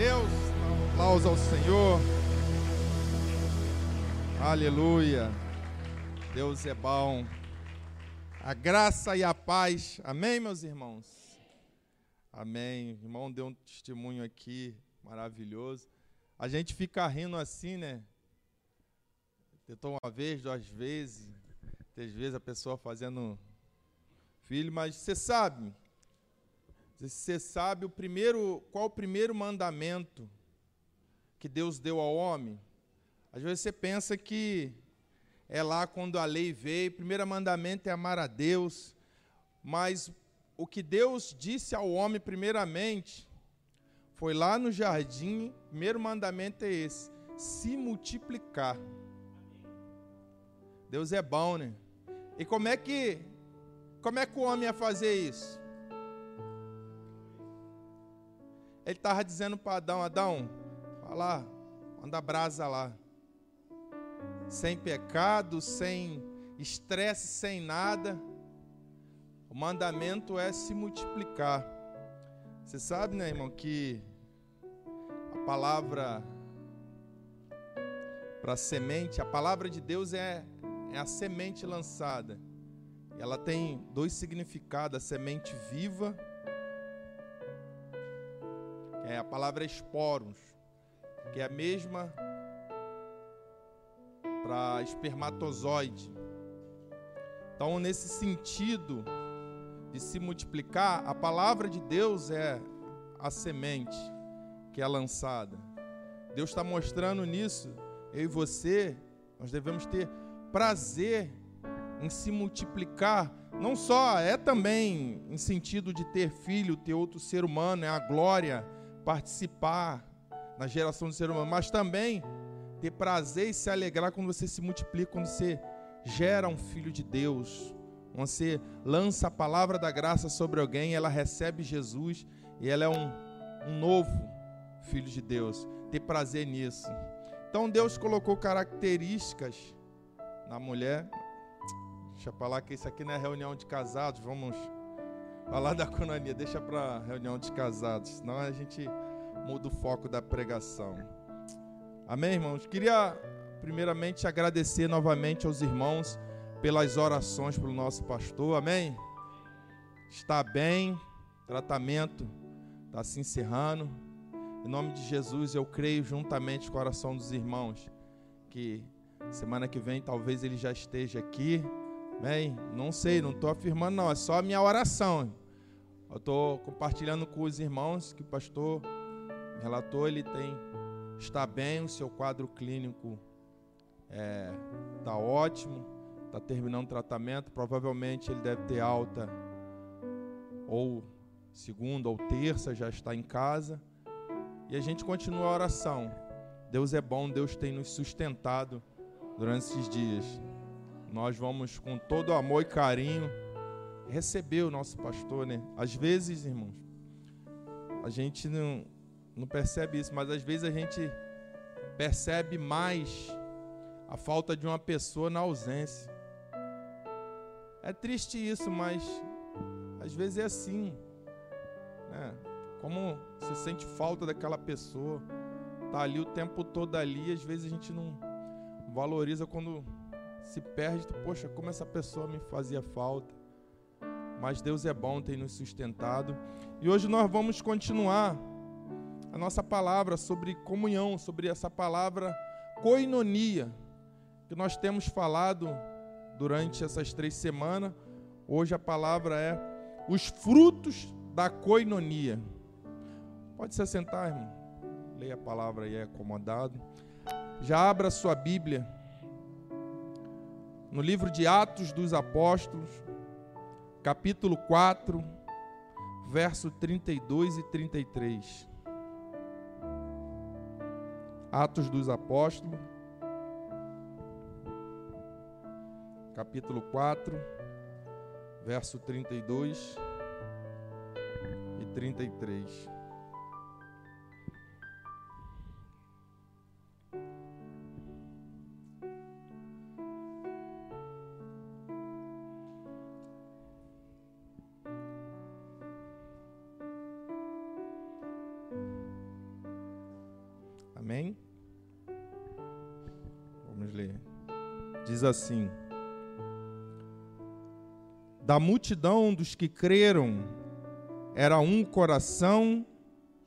Deus, aplausos ao Senhor. Aleluia. Deus é bom. A graça e a paz. Amém, meus irmãos? Amém. O irmão deu um testemunho aqui maravilhoso. A gente fica rindo assim, né? Tentou uma vez, duas vezes, três vezes a pessoa fazendo filho, mas você sabe, você sabe o primeiro, qual o primeiro mandamento que Deus deu ao homem? Às vezes você pensa que é lá quando a lei veio, o primeiro mandamento é amar a Deus, mas o que Deus disse ao homem primeiramente foi lá no jardim, primeiro mandamento é esse: se multiplicar. Deus é bom, né? E como é que como é que o homem ia fazer isso? Ele estava dizendo para Adão: Adão, vai lá, manda brasa lá. Sem pecado, sem estresse, sem nada. O mandamento é se multiplicar. Você sabe, né, irmão, que a palavra para semente, a palavra de Deus é, é a semente lançada. Ela tem dois significados: a semente viva é a palavra esporos, que é a mesma para espermatozoide. Então, nesse sentido de se multiplicar, a palavra de Deus é a semente que é lançada. Deus está mostrando nisso, eu e você, nós devemos ter prazer em se multiplicar, não só é também em sentido de ter filho, ter outro ser humano, é a glória participar na geração do ser humano, mas também ter prazer e se alegrar quando você se multiplica, quando você gera um filho de Deus, quando você lança a palavra da graça sobre alguém, ela recebe Jesus e ela é um, um novo filho de Deus. Ter prazer nisso. Então Deus colocou características na mulher. Deixa eu falar que isso aqui não é reunião de casados, vamos Falar da cononia, deixa para reunião de casados, senão a gente muda o foco da pregação. Amém, irmãos? Queria primeiramente agradecer novamente aos irmãos pelas orações pelo nosso pastor. Amém? Está bem, tratamento está se encerrando. Em nome de Jesus, eu creio juntamente com o coração dos irmãos que semana que vem talvez ele já esteja aqui. Bem, não sei, não estou afirmando não, é só a minha oração. Eu estou compartilhando com os irmãos que o pastor relatou, ele tem está bem, o seu quadro clínico está é, tá ótimo, está terminando o tratamento, provavelmente ele deve ter alta ou segunda ou terça, já está em casa. E a gente continua a oração. Deus é bom, Deus tem nos sustentado durante esses dias. Nós vamos com todo amor e carinho receber o nosso pastor, né? Às vezes, irmãos, a gente não, não percebe isso, mas às vezes a gente percebe mais a falta de uma pessoa na ausência. É triste isso, mas às vezes é assim. Né? Como você sente falta daquela pessoa, tá ali o tempo todo ali, às vezes a gente não valoriza quando se perde, poxa, como essa pessoa me fazia falta mas Deus é bom, tem nos sustentado. E hoje nós vamos continuar a nossa palavra sobre comunhão, sobre essa palavra coinonia, que nós temos falado durante essas três semanas. Hoje a palavra é os frutos da coinonia. Pode se assentar, irmão. Leia a palavra aí, é acomodado. Já abra sua Bíblia no livro de Atos dos Apóstolos, capítulo 4, verso 32 e 33. Atos dos Apóstolos, capítulo 4, verso 32 e 33. Amém? Vamos ler. Diz assim: Da multidão dos que creram, era um coração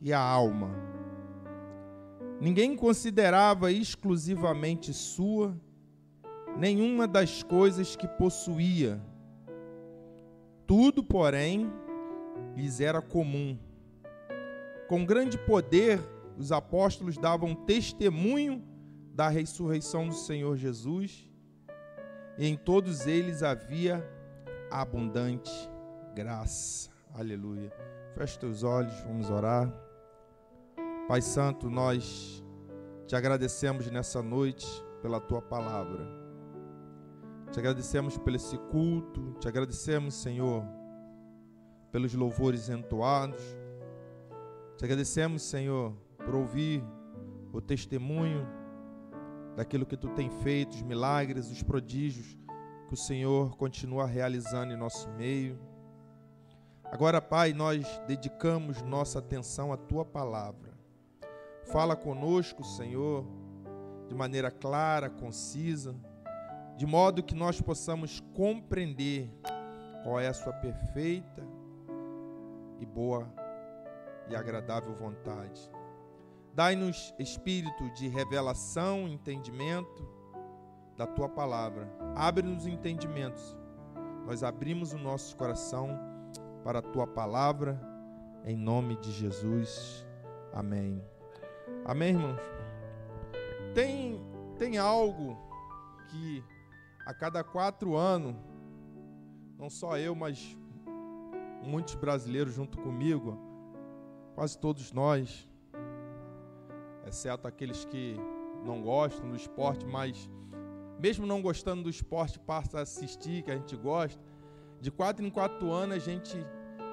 e a alma. Ninguém considerava exclusivamente sua nenhuma das coisas que possuía. Tudo, porém, lhes era comum. Com grande poder, os apóstolos davam testemunho da ressurreição do Senhor Jesus, e em todos eles havia abundante graça. Aleluia. Feche teus olhos, vamos orar. Pai Santo, nós te agradecemos nessa noite pela tua palavra. Te agradecemos por esse culto, te agradecemos, Senhor, pelos louvores entoados. Te agradecemos, Senhor, por ouvir o testemunho daquilo que tu tem feito, os milagres, os prodígios que o Senhor continua realizando em nosso meio. Agora, Pai, nós dedicamos nossa atenção à tua palavra. Fala conosco, Senhor, de maneira clara, concisa, de modo que nós possamos compreender qual é a sua perfeita e boa e agradável vontade. Dai-nos espírito de revelação, entendimento da tua palavra. Abre-nos entendimentos. Nós abrimos o nosso coração para a tua palavra, em nome de Jesus. Amém. Amém, irmãos? Tem, tem algo que a cada quatro anos, não só eu, mas muitos brasileiros junto comigo, quase todos nós, exceto aqueles que não gostam do esporte, mas mesmo não gostando do esporte, passa a assistir, que a gente gosta. De quatro em quatro anos a gente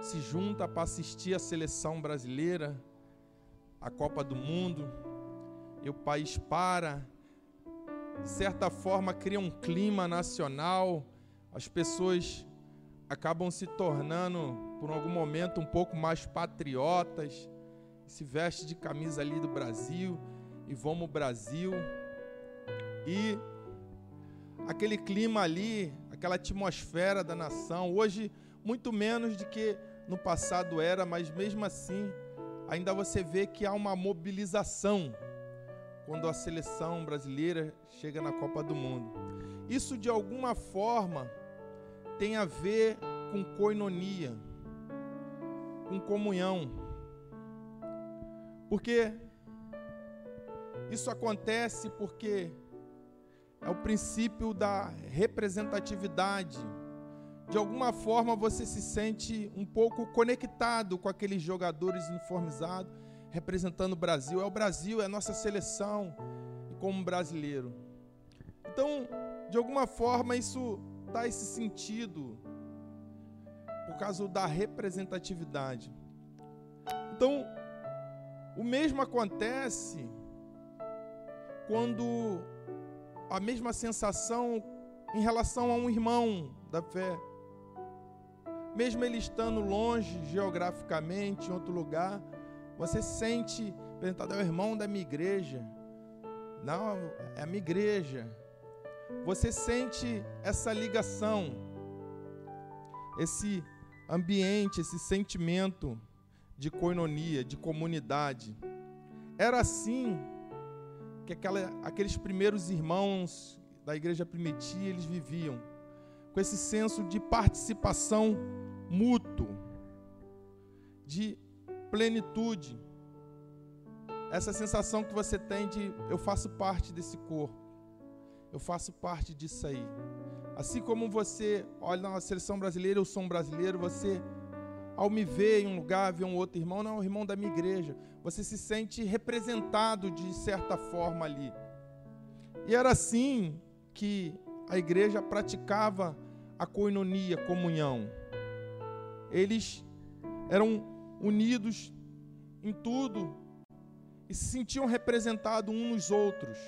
se junta para assistir a seleção brasileira, a Copa do Mundo, e o país para, de certa forma cria um clima nacional, as pessoas acabam se tornando, por algum momento, um pouco mais patriotas se veste de camisa ali do Brasil e vamos Brasil. E aquele clima ali, aquela atmosfera da nação, hoje muito menos do que no passado era, mas mesmo assim, ainda você vê que há uma mobilização quando a seleção brasileira chega na Copa do Mundo. Isso de alguma forma tem a ver com coinonia, com comunhão. Porque isso acontece porque é o princípio da representatividade. De alguma forma você se sente um pouco conectado com aqueles jogadores uniformizados representando o Brasil. É o Brasil, é a nossa seleção como brasileiro. Então, de alguma forma, isso dá esse sentido por causa da representatividade. Então, o mesmo acontece quando a mesma sensação em relação a um irmão da fé. Mesmo ele estando longe geograficamente, em outro lugar, você sente, apresentado, é o irmão da minha igreja. Não, é a minha igreja. Você sente essa ligação, esse ambiente, esse sentimento de coinonia, de comunidade. Era assim que aquela, aqueles primeiros irmãos da igreja primitiva eles viviam, com esse senso de participação mútuo, de plenitude. Essa sensação que você tem de eu faço parte desse corpo, eu faço parte disso aí. Assim como você olha na seleção brasileira, eu sou um brasileiro, você ao me ver em um lugar, ver um outro irmão, não, é o irmão da minha igreja. Você se sente representado de certa forma ali. E era assim que a igreja praticava a coinonia, comunhão. Eles eram unidos em tudo e se sentiam representados uns nos outros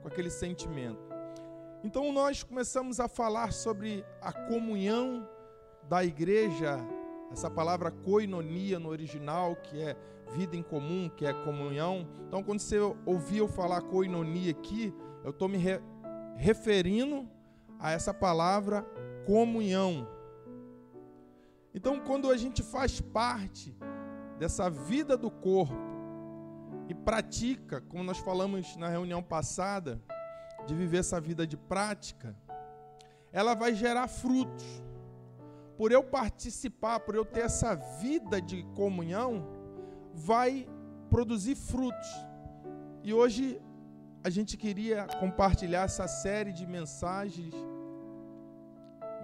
com aquele sentimento. Então nós começamos a falar sobre a comunhão da igreja essa palavra koinonia no original, que é vida em comum, que é comunhão. Então, quando você ouvir eu falar koinonia aqui, eu estou me re referindo a essa palavra comunhão. Então, quando a gente faz parte dessa vida do corpo e pratica, como nós falamos na reunião passada, de viver essa vida de prática, ela vai gerar frutos. Por eu participar, por eu ter essa vida de comunhão, vai produzir frutos. E hoje a gente queria compartilhar essa série de mensagens,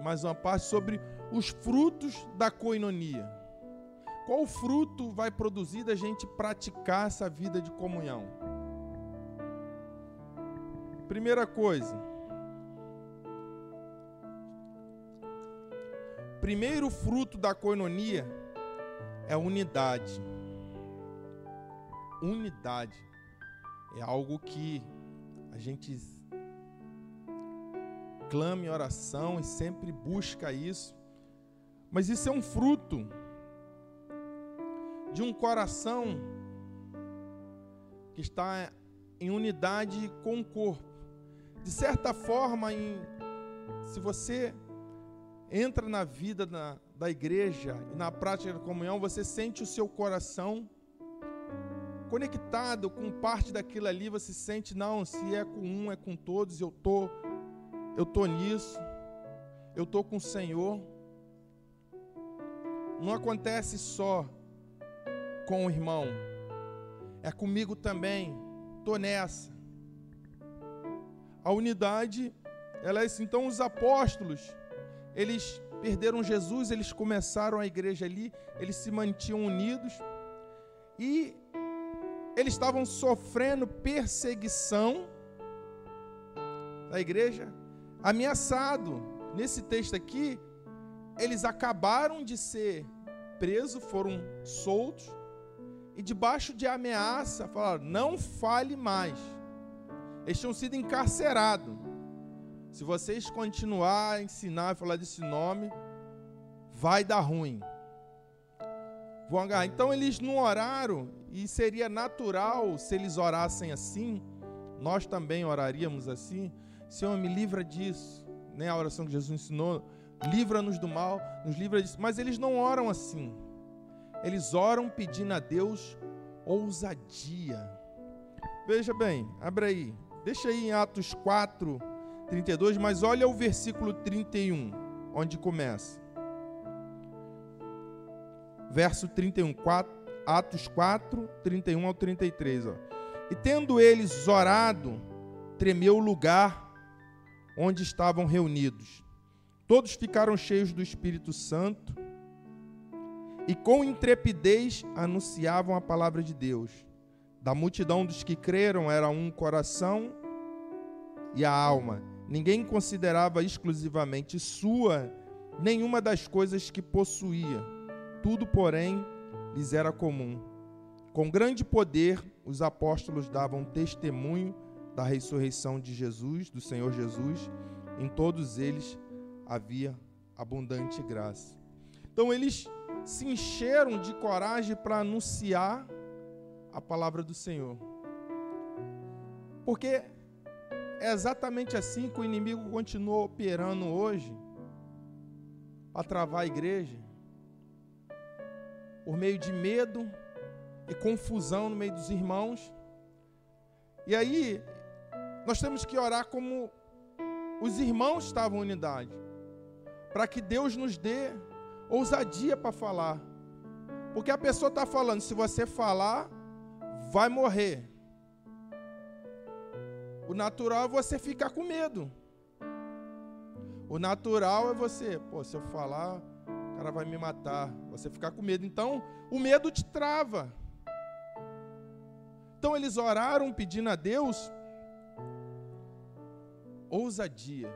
mais uma parte sobre os frutos da coinonia. Qual fruto vai produzir da gente praticar essa vida de comunhão? Primeira coisa, primeiro fruto da coinonia é unidade. Unidade é algo que a gente clama em oração e sempre busca isso. Mas isso é um fruto de um coração que está em unidade com o corpo. De certa forma, em, se você entra na vida na, da igreja e na prática da comunhão, você sente o seu coração conectado com parte daquilo ali, você sente, não, se é com um, é com todos, eu tô, eu tô nisso, eu tô com o Senhor. Não acontece só com o irmão, é comigo também, tô nessa. A unidade, ela é assim, então os apóstolos, eles perderam Jesus, eles começaram a igreja ali, eles se mantinham unidos e eles estavam sofrendo perseguição da igreja, ameaçado. Nesse texto aqui, eles acabaram de ser presos, foram soltos e debaixo de ameaça falaram: "Não fale mais". Eles tinham sido encarcerados. Se vocês continuar a ensinar e falar desse nome, vai dar ruim. Vão agarrar. Então eles não oraram e seria natural se eles orassem assim, nós também oraríamos assim. Senhor, me livra disso. Né? a oração que Jesus ensinou, livra-nos do mal, nos livra disso. Mas eles não oram assim. Eles oram pedindo a Deus ousadia. Veja bem, abre aí. Deixa aí em Atos 4, 32, mas olha o versículo 31, onde começa. Verso 31, 4, Atos 4, 31 ao 33. Ó. E tendo eles orado, tremeu o lugar onde estavam reunidos. Todos ficaram cheios do Espírito Santo e com intrepidez anunciavam a palavra de Deus. Da multidão dos que creram era um coração e a alma. Ninguém considerava exclusivamente sua nenhuma das coisas que possuía. Tudo, porém, lhes era comum. Com grande poder, os apóstolos davam testemunho da ressurreição de Jesus, do Senhor Jesus. Em todos eles havia abundante graça. Então eles se encheram de coragem para anunciar a palavra do Senhor. Porque é exatamente assim que o inimigo continua operando hoje para travar a igreja por meio de medo e confusão no meio dos irmãos. E aí, nós temos que orar como os irmãos estavam em unidade, para que Deus nos dê ousadia para falar. Porque a pessoa está falando, se você falar, vai morrer. O natural é você ficar com medo. O natural é você, pô, se eu falar, cara vai me matar, você ficar com medo. Então, o medo te trava. Então eles oraram pedindo a Deus ousadia.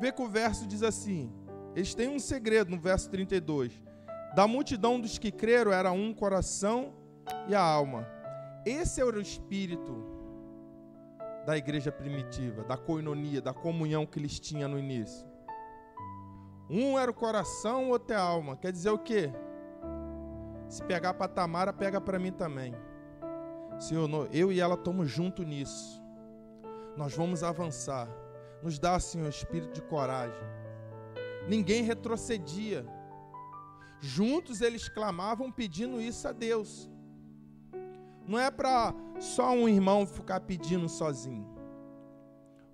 Vê que o verso diz assim: eles têm um segredo no verso 32. Da multidão dos que creram era um coração e a alma. Esse era o espírito da igreja primitiva, da coinonia, da comunhão que eles tinham no início Um era o coração, o outro é a alma. Quer dizer o quê? Se pegar para Tamara, pega para mim também. Senhor, eu e ela estamos juntos nisso. Nós vamos avançar. Nos dá, Senhor, espírito de coragem. Ninguém retrocedia. Juntos eles clamavam pedindo isso a Deus. Não é para só um irmão ficar pedindo sozinho.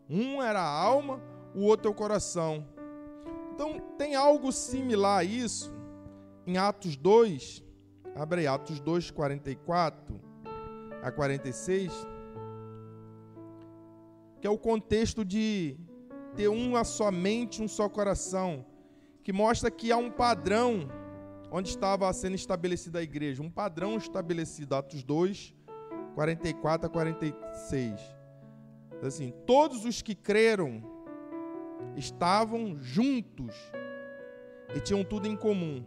Um era a alma, o outro é o coração. Então, tem algo similar a isso em Atos 2, abre aí, Atos 2, 44 a 46, que é o contexto de ter uma somente, um só coração, que mostra que há um padrão onde estava sendo estabelecida a igreja, um padrão estabelecido, Atos 2, 44 a 46. Assim, todos os que creram estavam juntos e tinham tudo em comum.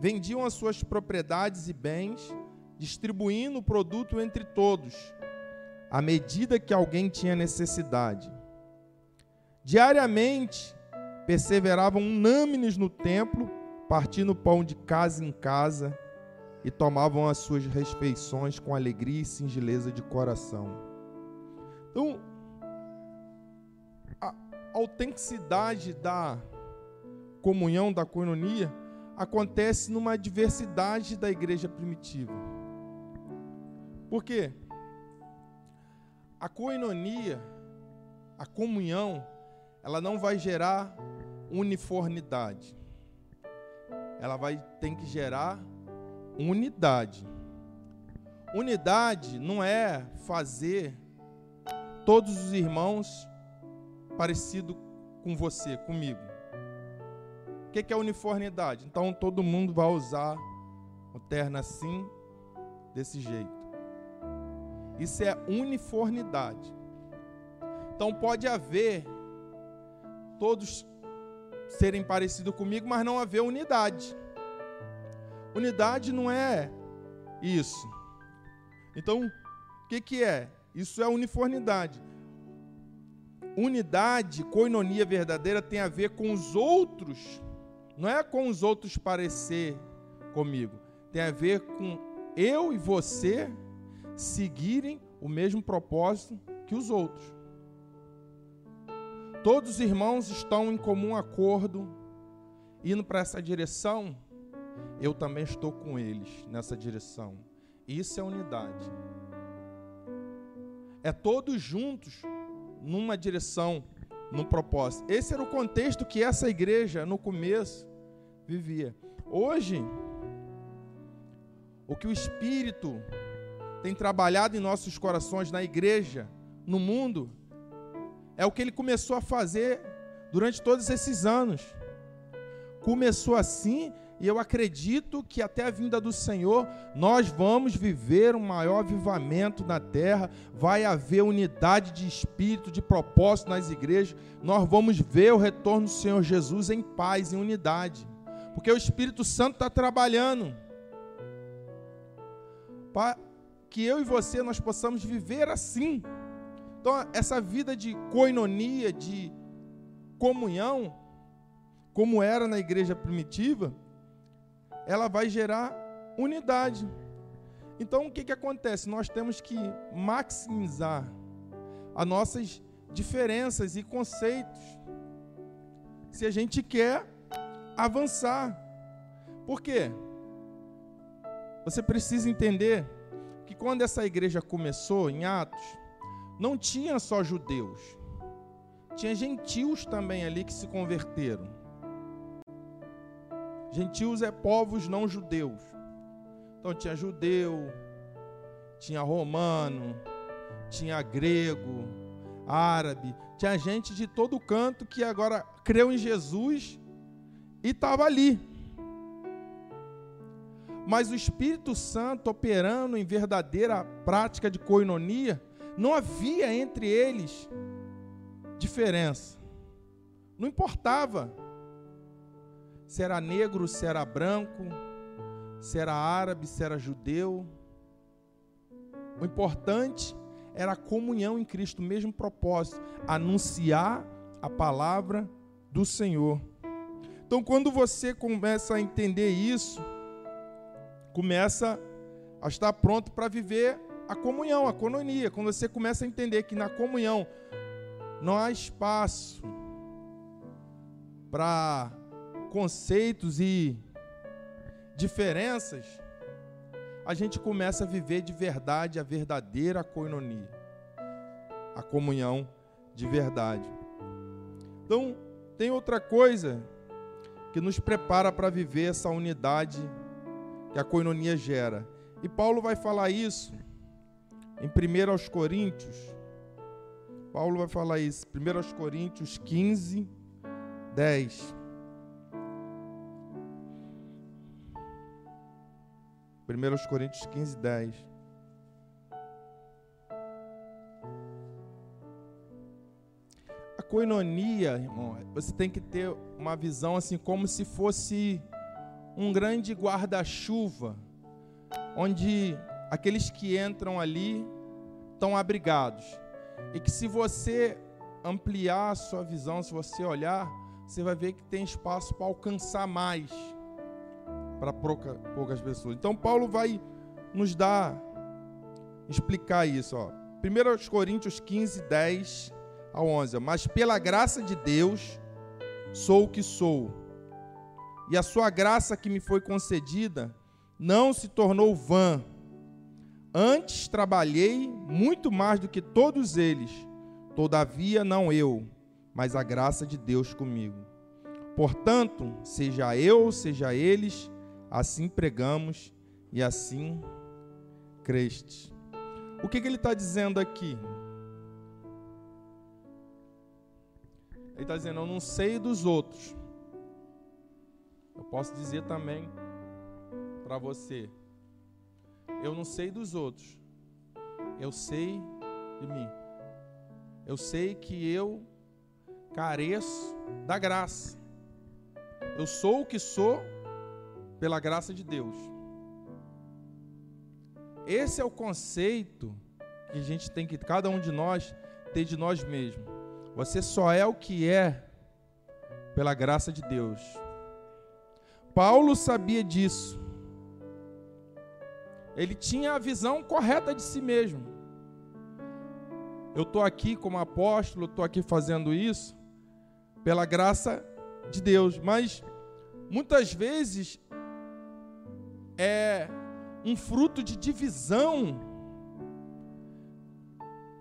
Vendiam as suas propriedades e bens, distribuindo o produto entre todos, à medida que alguém tinha necessidade. Diariamente, perseveravam unânimes no templo, partindo pão de casa em casa e tomavam as suas refeições com alegria e singeleza de coração. Então, a autenticidade da comunhão, da coinonia, acontece numa diversidade da igreja primitiva. Por quê? A coinonia, a comunhão, ela não vai gerar uniformidade. Ela vai tem que gerar unidade. Unidade não é fazer todos os irmãos parecido com você, comigo. O que é uniformidade? Então todo mundo vai usar o terno assim, desse jeito. Isso é uniformidade. Então pode haver todos serem parecidos comigo, mas não haver unidade. Unidade não é isso. Então, o que, que é? Isso é uniformidade. Unidade, coinonia verdadeira tem a ver com os outros, não é com os outros parecer comigo, tem a ver com eu e você seguirem o mesmo propósito que os outros. Todos os irmãos estão em comum acordo, indo para essa direção, eu também estou com eles nessa direção. Isso é unidade. É todos juntos numa direção, num propósito. Esse era o contexto que essa igreja no começo vivia. Hoje, o que o Espírito tem trabalhado em nossos corações, na igreja, no mundo, é o que ele começou a fazer durante todos esses anos. Começou assim e eu acredito que até a vinda do Senhor nós vamos viver um maior avivamento na terra, vai haver unidade de espírito, de propósito nas igrejas. Nós vamos ver o retorno do Senhor Jesus em paz, em unidade, porque o Espírito Santo está trabalhando para que eu e você nós possamos viver assim. Então, essa vida de coinonia, de comunhão, como era na igreja primitiva, ela vai gerar unidade. Então, o que, que acontece? Nós temos que maximizar as nossas diferenças e conceitos se a gente quer avançar. Por quê? Você precisa entender que quando essa igreja começou em Atos, não tinha só judeus, tinha gentios também ali que se converteram. Gentios é povos não judeus. Então tinha judeu, tinha romano, tinha grego, árabe, tinha gente de todo canto que agora creu em Jesus e estava ali. Mas o Espírito Santo operando em verdadeira prática de coinonia, não havia entre eles diferença. Não importava se era negro, se era branco, se era árabe, se era judeu. O importante era a comunhão em Cristo, o mesmo propósito, anunciar a palavra do Senhor. Então, quando você começa a entender isso, começa a estar pronto para viver a comunhão, a cononia. Quando você começa a entender que na comunhão não há espaço para conceitos e diferenças, a gente começa a viver de verdade a verdadeira coinonia, a comunhão de verdade. Então, tem outra coisa que nos prepara para viver essa unidade que a coinonia gera. E Paulo vai falar isso em 1 aos Coríntios. Paulo vai falar isso, 1 aos Coríntios 15, 10. 1 Coríntios 15, 10. A coinonia, irmão, você tem que ter uma visão assim como se fosse um grande guarda-chuva, onde aqueles que entram ali estão abrigados. E que se você ampliar a sua visão, se você olhar, você vai ver que tem espaço para alcançar mais para poucas pessoas. Então Paulo vai nos dar explicar isso, ó. 1 Coríntios 15, 10 a 11. Mas pela graça de Deus sou o que sou. E a sua graça que me foi concedida não se tornou vã. Antes trabalhei muito mais do que todos eles. Todavia não eu, mas a graça de Deus comigo. Portanto, seja eu, seja eles, assim pregamos e assim creste. O que, que ele está dizendo aqui? Ele está dizendo: Eu não sei dos outros. Eu posso dizer também para você: Eu não sei dos outros. Eu sei de mim. Eu sei que eu careço da graça. Eu sou o que sou pela graça de Deus. Esse é o conceito que a gente tem que, cada um de nós, ter de nós mesmos. Você só é o que é pela graça de Deus. Paulo sabia disso. Ele tinha a visão correta de si mesmo. Eu estou aqui como apóstolo, estou aqui fazendo isso pela graça de Deus, mas muitas vezes é um fruto de divisão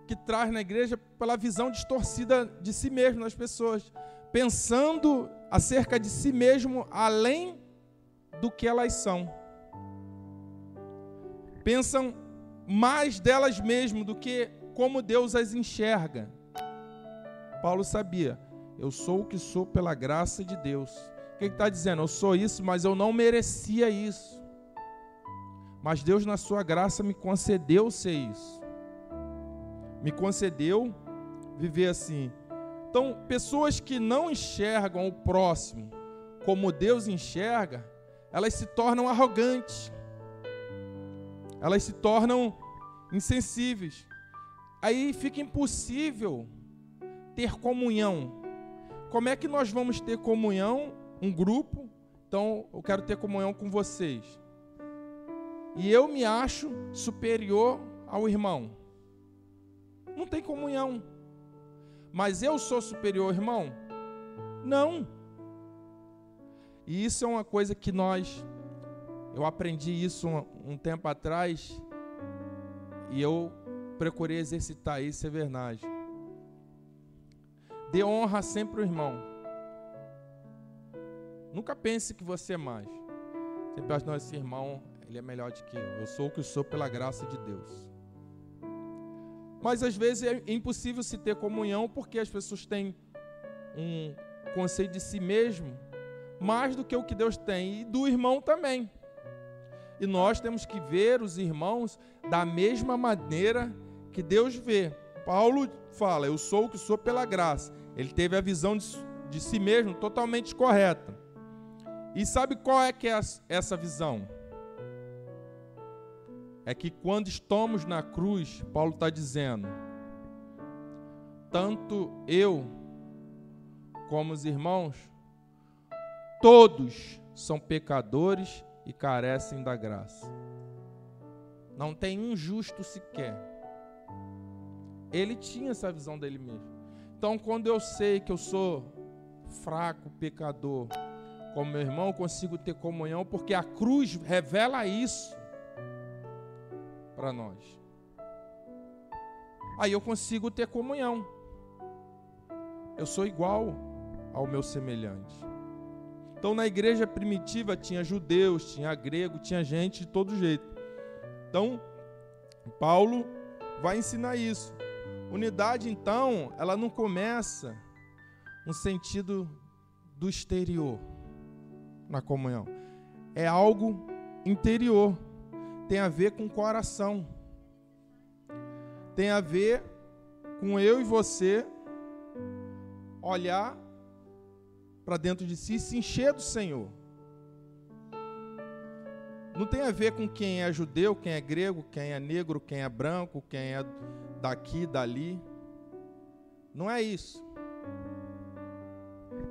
que traz na igreja pela visão distorcida de si mesmo nas pessoas, pensando acerca de si mesmo além do que elas são. Pensam mais delas mesmas do que como Deus as enxerga. Paulo sabia, eu sou o que sou pela graça de Deus. O que está dizendo? Eu sou isso, mas eu não merecia isso. Mas Deus, na sua graça, me concedeu ser isso. Me concedeu viver assim. Então, pessoas que não enxergam o próximo como Deus enxerga, elas se tornam arrogantes. Elas se tornam insensíveis. Aí fica impossível ter comunhão. Como é que nós vamos ter comunhão? Um grupo. Então, eu quero ter comunhão com vocês e eu me acho superior ao irmão. Não tem comunhão. Mas eu sou superior irmão? Não. E isso é uma coisa que nós, eu aprendi isso um, um tempo atrás e eu procurei exercitar isso, é verdade. Dê honra sempre ao irmão. Nunca pense que você é mais. Sempre acho, não, esse irmão ele é melhor do que eu. Eu sou o que sou pela graça de Deus. Mas às vezes é impossível se ter comunhão porque as pessoas têm um conceito de si mesmo mais do que o que Deus tem e do irmão também. E nós temos que ver os irmãos da mesma maneira que Deus vê. Paulo fala: Eu sou o que sou pela graça. Ele teve a visão de, de si mesmo totalmente correta. E sabe qual é que é essa visão? é que quando estamos na cruz, Paulo está dizendo, tanto eu como os irmãos, todos são pecadores e carecem da graça. Não tem um justo sequer. Ele tinha essa visão dele mesmo. Então, quando eu sei que eu sou fraco, pecador, como meu irmão, consigo ter comunhão, porque a cruz revela isso para nós. Aí eu consigo ter comunhão. Eu sou igual ao meu semelhante. Então, na igreja primitiva tinha judeus, tinha grego, tinha gente de todo jeito. Então, Paulo vai ensinar isso. Unidade, então, ela não começa no sentido do exterior na comunhão. É algo interior. Tem a ver com o coração. Tem a ver com eu e você olhar para dentro de si e se encher do Senhor. Não tem a ver com quem é judeu, quem é grego, quem é negro, quem é branco, quem é daqui, dali. Não é isso.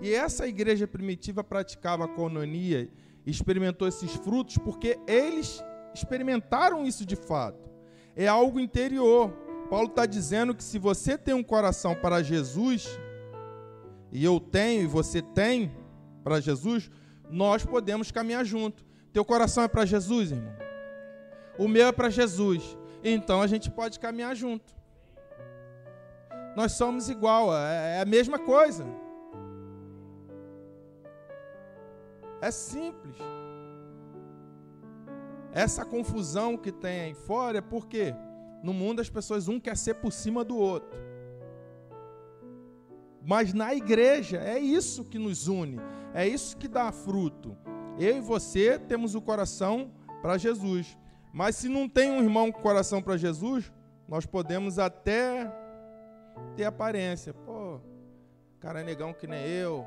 E essa igreja primitiva praticava a cononia, experimentou esses frutos porque eles experimentaram isso de fato. É algo interior. Paulo está dizendo que se você tem um coração para Jesus, e eu tenho e você tem para Jesus, nós podemos caminhar junto. Teu coração é para Jesus, irmão? O meu é para Jesus. Então a gente pode caminhar junto. Nós somos igual, é, é a mesma coisa. É simples. Essa confusão que tem aí fora é porque no mundo as pessoas um quer ser por cima do outro. Mas na igreja é isso que nos une, é isso que dá fruto. Eu e você temos o coração para Jesus. Mas se não tem um irmão com coração para Jesus, nós podemos até ter aparência. Pô, cara é negão que nem eu.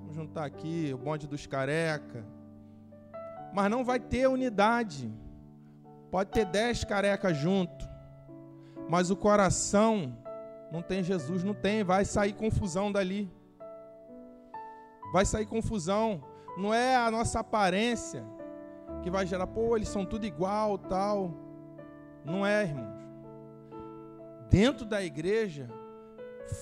Vamos juntar aqui o bonde dos careca. Mas não vai ter unidade. Pode ter dez carecas junto. Mas o coração não tem Jesus, não tem, vai sair confusão dali. Vai sair confusão. Não é a nossa aparência que vai gerar, pô, eles são tudo igual, tal. Não é, irmãos. Dentro da igreja,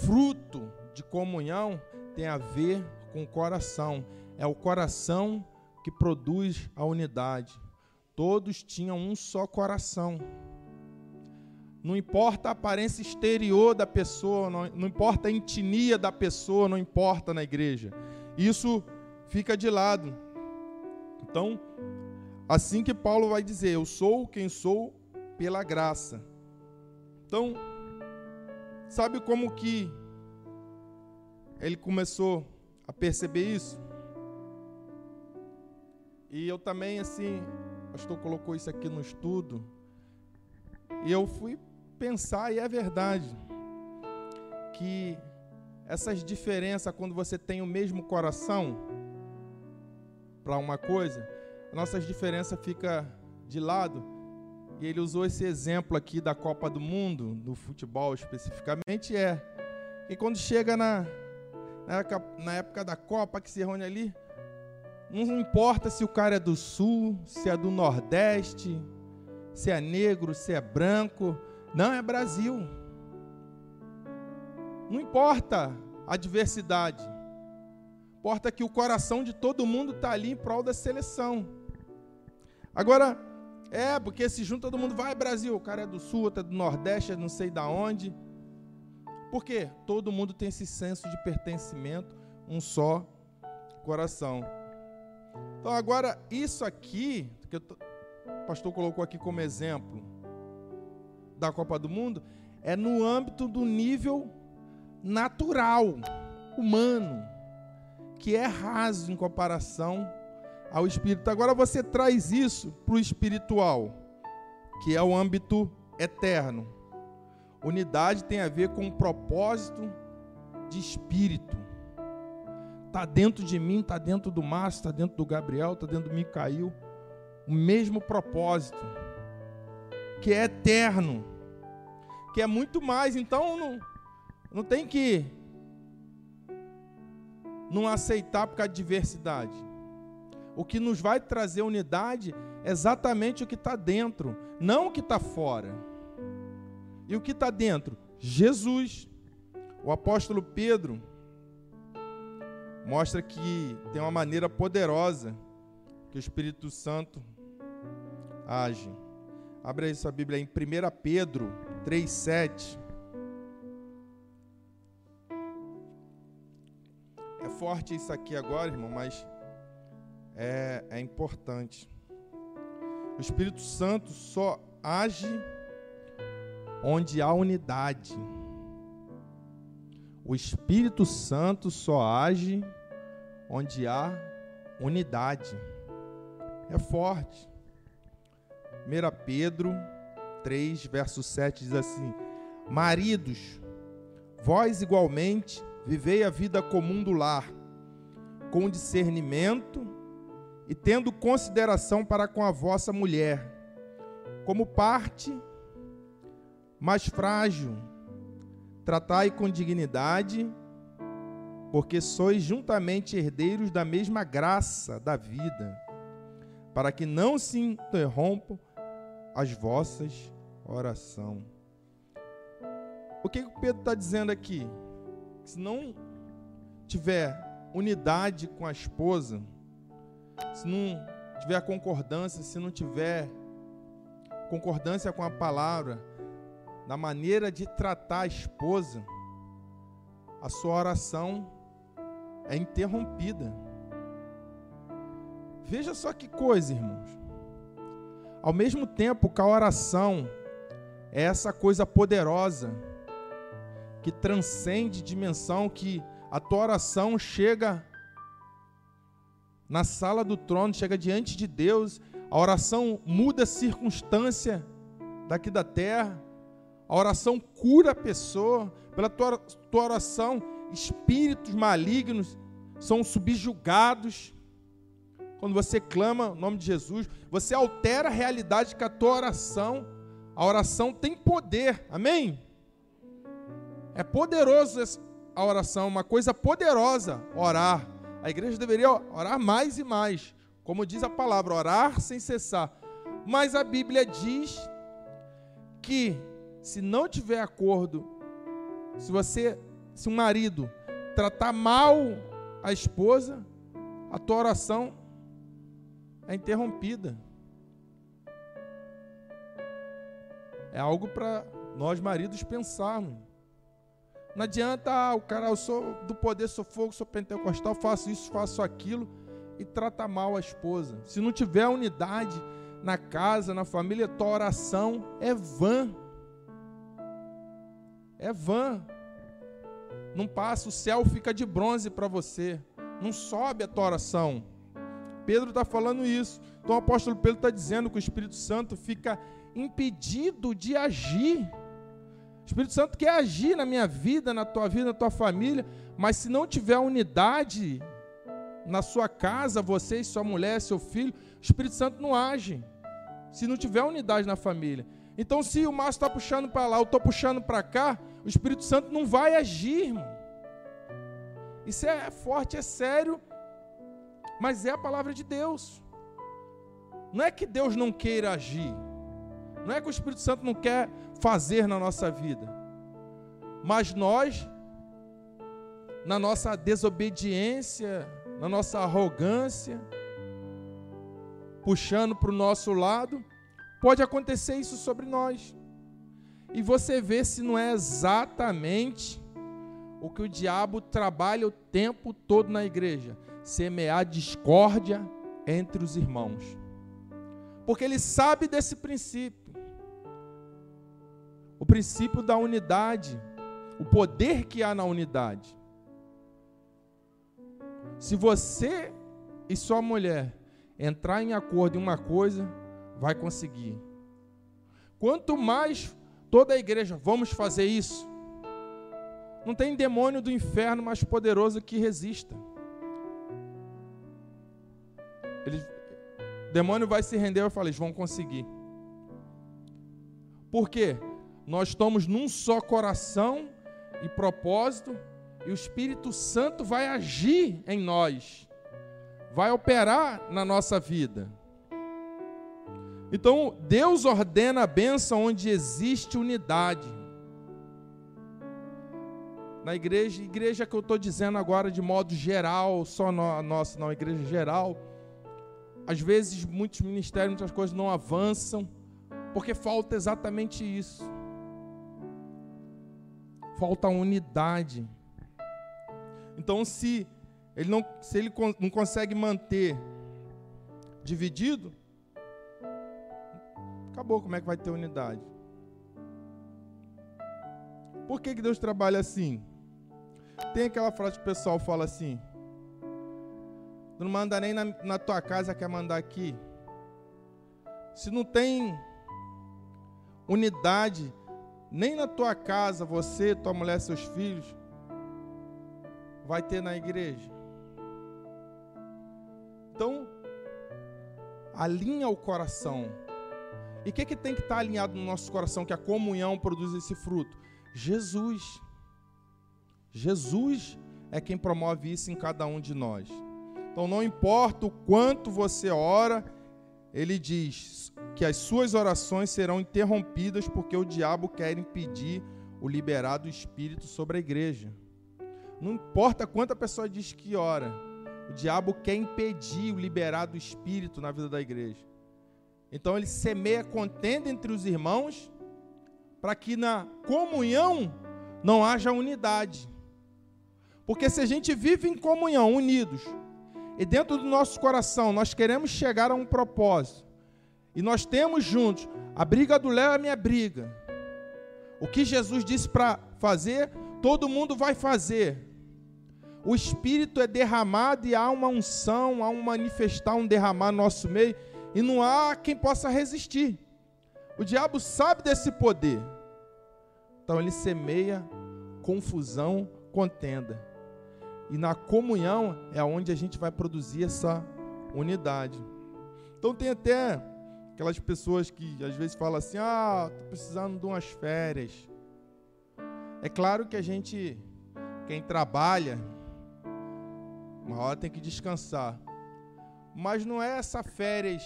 fruto de comunhão tem a ver com o coração. É o coração que produz a unidade. Todos tinham um só coração. Não importa a aparência exterior da pessoa, não, não importa a intinia da pessoa, não importa na igreja. Isso fica de lado. Então, assim que Paulo vai dizer: Eu sou quem sou pela graça. Então, sabe como que ele começou a perceber isso? E eu também, assim, o pastor colocou isso aqui no estudo. E eu fui pensar, e é verdade, que essas diferenças, quando você tem o mesmo coração para uma coisa, nossas diferenças ficam de lado. E ele usou esse exemplo aqui da Copa do Mundo, do futebol especificamente, é que quando chega na, na época da Copa, que se reúne ali, não importa se o cara é do Sul, se é do Nordeste, se é negro, se é branco, não é Brasil. Não importa a diversidade. Importa que o coração de todo mundo está ali em prol da seleção. Agora, é, porque se junta todo mundo, vai Brasil, o cara é do sul, outro é do nordeste, não sei da onde. Por quê? Todo mundo tem esse senso de pertencimento, um só coração. Então agora, isso aqui, que o pastor colocou aqui como exemplo, da Copa do Mundo é no âmbito do nível natural, humano, que é raso em comparação ao espírito. Agora você traz isso para o espiritual, que é o âmbito eterno. Unidade tem a ver com um propósito de espírito. Está dentro de mim, está dentro do Márcio, está dentro do Gabriel, está dentro do Micael. O mesmo propósito que é eterno, que é muito mais. Então não, não tem que não aceitar por causa de diversidade. O que nos vai trazer unidade é exatamente o que está dentro, não o que está fora. E o que está dentro? Jesus. O apóstolo Pedro mostra que tem uma maneira poderosa que o Espírito Santo age. Abre aí sua Bíblia em 1 Pedro 3,7. É forte isso aqui agora, irmão, mas é, é importante. O Espírito Santo só age onde há unidade. O Espírito Santo só age onde há unidade. É forte. 1 Pedro 3, verso 7 diz assim: Maridos, vós igualmente vivei a vida comum do lar, com discernimento e tendo consideração para com a vossa mulher, como parte mais frágil. Tratai com dignidade, porque sois juntamente herdeiros da mesma graça da vida, para que não se interrompam as vossas orações. O que o Pedro está dizendo aqui? Se não tiver unidade com a esposa, se não tiver concordância, se não tiver concordância com a palavra, na maneira de tratar a esposa, a sua oração é interrompida. Veja só que coisa, irmãos. Ao mesmo tempo que a oração é essa coisa poderosa que transcende dimensão, que a tua oração chega na sala do trono, chega diante de Deus, a oração muda a circunstância daqui da terra, a oração cura a pessoa, pela tua, tua oração, espíritos malignos são subjugados. Quando você clama o no nome de Jesus, você altera a realidade com a tua oração. A oração tem poder, amém? É poderoso a oração, uma coisa poderosa orar. A igreja deveria orar mais e mais, como diz a palavra, orar sem cessar. Mas a Bíblia diz que se não tiver acordo, se você, se um marido tratar mal a esposa, a tua oração é interrompida. É algo para nós maridos pensarmos. Não adianta, ah, o cara, eu sou do poder, sou fogo, sou pentecostal, faço isso, faço aquilo e trata mal a esposa. Se não tiver unidade na casa, na família, tua oração é vã. É vã. Não passa, o céu fica de bronze para você. Não sobe a tua oração. Pedro está falando isso. Então o apóstolo Pedro está dizendo que o Espírito Santo fica impedido de agir. O Espírito Santo quer agir na minha vida, na tua vida, na tua família, mas se não tiver unidade na sua casa, você sua mulher, seu filho, o Espírito Santo não age. Se não tiver unidade na família. Então, se o Márcio está puxando para lá, eu estou puxando para cá, o Espírito Santo não vai agir, irmão. Isso é forte, é sério, mas é a palavra de Deus. Não é que Deus não queira agir, não é que o Espírito Santo não quer fazer na nossa vida, mas nós, na nossa desobediência, na nossa arrogância, puxando para o nosso lado, Pode acontecer isso sobre nós. E você vê se não é exatamente o que o diabo trabalha o tempo todo na igreja: semear discórdia entre os irmãos. Porque ele sabe desse princípio. O princípio da unidade, o poder que há na unidade. Se você e sua mulher entrar em acordo em uma coisa, vai conseguir. Quanto mais toda a igreja, vamos fazer isso. Não tem demônio do inferno mais poderoso que resista. Ele, o demônio vai se render, eu falei, eles vão conseguir. Por quê? Nós estamos num só coração e propósito, E o Espírito Santo vai agir em nós, vai operar na nossa vida. Então, Deus ordena a bênção onde existe unidade. Na igreja, igreja que eu estou dizendo agora de modo geral, só a nossa, não, igreja geral. Às vezes, muitos ministérios, muitas coisas não avançam, porque falta exatamente isso. Falta unidade. Então, se ele não, se ele não consegue manter dividido, acabou. Como é que vai ter unidade? Por que, que Deus trabalha assim? Tem aquela frase que o pessoal fala assim: não manda nem na, na tua casa, quer mandar aqui. Se não tem unidade, nem na tua casa, você, tua mulher, seus filhos, vai ter na igreja. Então, alinha o coração. E o que, que tem que estar alinhado no nosso coração que a comunhão produz esse fruto? Jesus. Jesus é quem promove isso em cada um de nós. Então, não importa o quanto você ora, ele diz que as suas orações serão interrompidas porque o diabo quer impedir o liberado Espírito sobre a igreja. Não importa quanta pessoa diz que ora, o diabo quer impedir o liberado Espírito na vida da igreja. Então ele semeia contenda entre os irmãos para que na comunhão não haja unidade. Porque se a gente vive em comunhão, unidos, e dentro do nosso coração nós queremos chegar a um propósito, e nós temos juntos, a briga do Léo é minha briga. O que Jesus disse para fazer, todo mundo vai fazer o Espírito é derramado e há uma unção, há um manifestar, um derramar no nosso meio, e não há quem possa resistir. O diabo sabe desse poder. Então ele semeia confusão, contenda. E na comunhão é onde a gente vai produzir essa unidade. Então tem até aquelas pessoas que às vezes falam assim: "Ah, tô precisando de umas férias". É claro que a gente quem trabalha uma hora tem que descansar. Mas não é essa férias.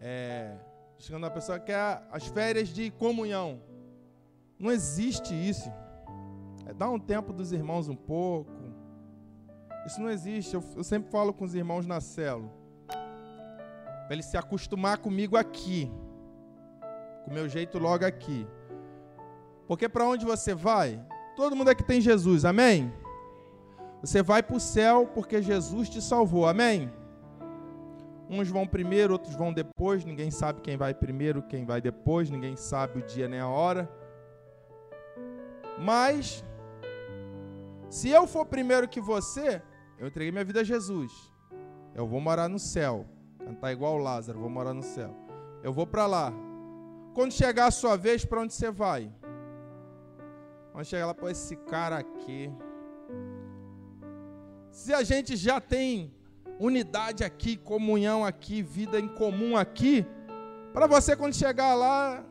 É, chegando a pessoa que é as férias de comunhão. Não existe isso. É dar um tempo dos irmãos um pouco. Isso não existe. Eu, eu sempre falo com os irmãos na célula. Para ele se acostumar comigo aqui. Com o meu jeito logo aqui. Porque para onde você vai? Todo mundo aqui tem Jesus, amém? Você vai para o céu porque Jesus te salvou. Amém? Uns vão primeiro, outros vão depois. Ninguém sabe quem vai primeiro, quem vai depois. Ninguém sabe o dia nem a hora. Mas, se eu for primeiro que você, eu entreguei minha vida a Jesus. Eu vou morar no céu. Cantar igual Lázaro, vou morar no céu. Eu vou para lá. Quando chegar a sua vez, para onde você vai? Quando chegar lá, para esse cara aqui se a gente já tem unidade aqui, comunhão aqui, vida em comum aqui, para você quando chegar lá,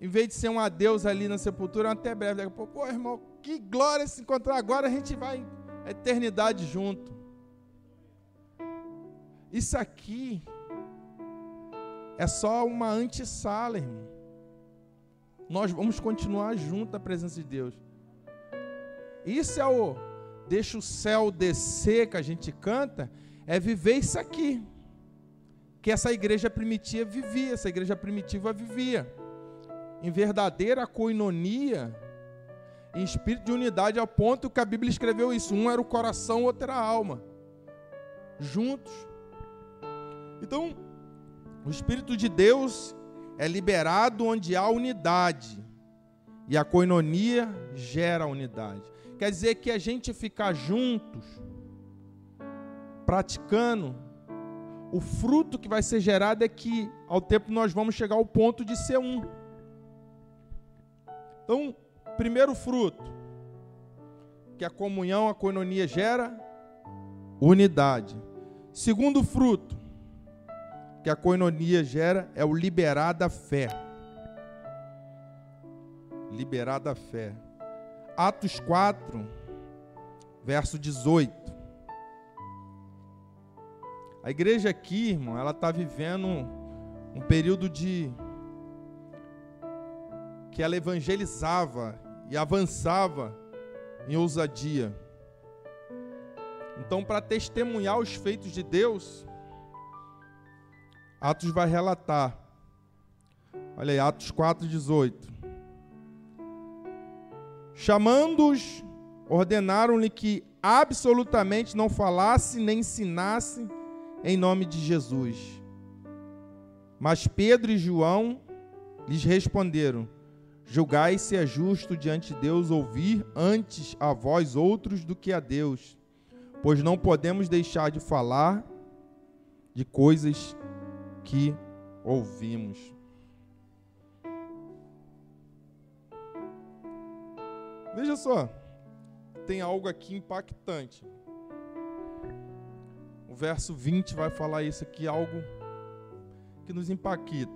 em vez de ser um adeus ali na sepultura, até breve. Pô, pô, irmão, que glória se encontrar agora, a gente vai a eternidade junto. Isso aqui é só uma antessala, irmão. Nós vamos continuar junto à presença de Deus. Isso é o deixa o céu descer, que a gente canta, é viver isso aqui. Que essa igreja primitiva vivia, essa igreja primitiva vivia. Em verdadeira coinonia, em espírito de unidade, ao ponto que a Bíblia escreveu isso: um era o coração, o outro era a alma. Juntos. Então, o Espírito de Deus é liberado onde há unidade. E a coinonia gera unidade. Quer dizer que a gente ficar juntos, praticando, o fruto que vai ser gerado é que, ao tempo, nós vamos chegar ao ponto de ser um. Então, primeiro fruto, que a comunhão, a coinonia gera unidade. Segundo fruto, que a coinonia gera é o liberar da fé. Liberar da fé. Atos 4, verso 18. A igreja aqui, irmão, ela está vivendo um período de que ela evangelizava e avançava em ousadia. Então, para testemunhar os feitos de Deus, Atos vai relatar. Olha aí, Atos 4,18. Chamando-os, ordenaram-lhe que absolutamente não falasse nem ensinasse em nome de Jesus. Mas Pedro e João lhes responderam: Julgai se é justo diante de Deus ouvir antes a vós outros do que a Deus, pois não podemos deixar de falar de coisas que ouvimos. Veja só, tem algo aqui impactante. O verso 20 vai falar isso aqui, algo que nos impacta.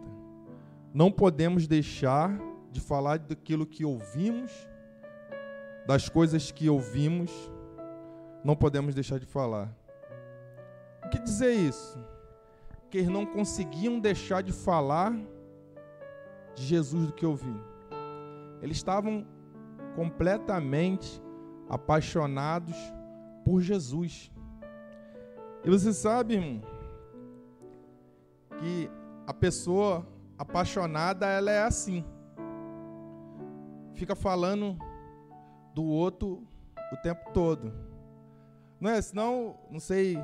Não podemos deixar de falar daquilo que ouvimos, das coisas que ouvimos, não podemos deixar de falar. O que dizer isso? Que eles não conseguiam deixar de falar de Jesus do que ouviam. Eles estavam completamente apaixonados por Jesus. E você sabe, irmão, que a pessoa apaixonada ela é assim fica falando do outro o tempo todo. Não é? Senão, não sei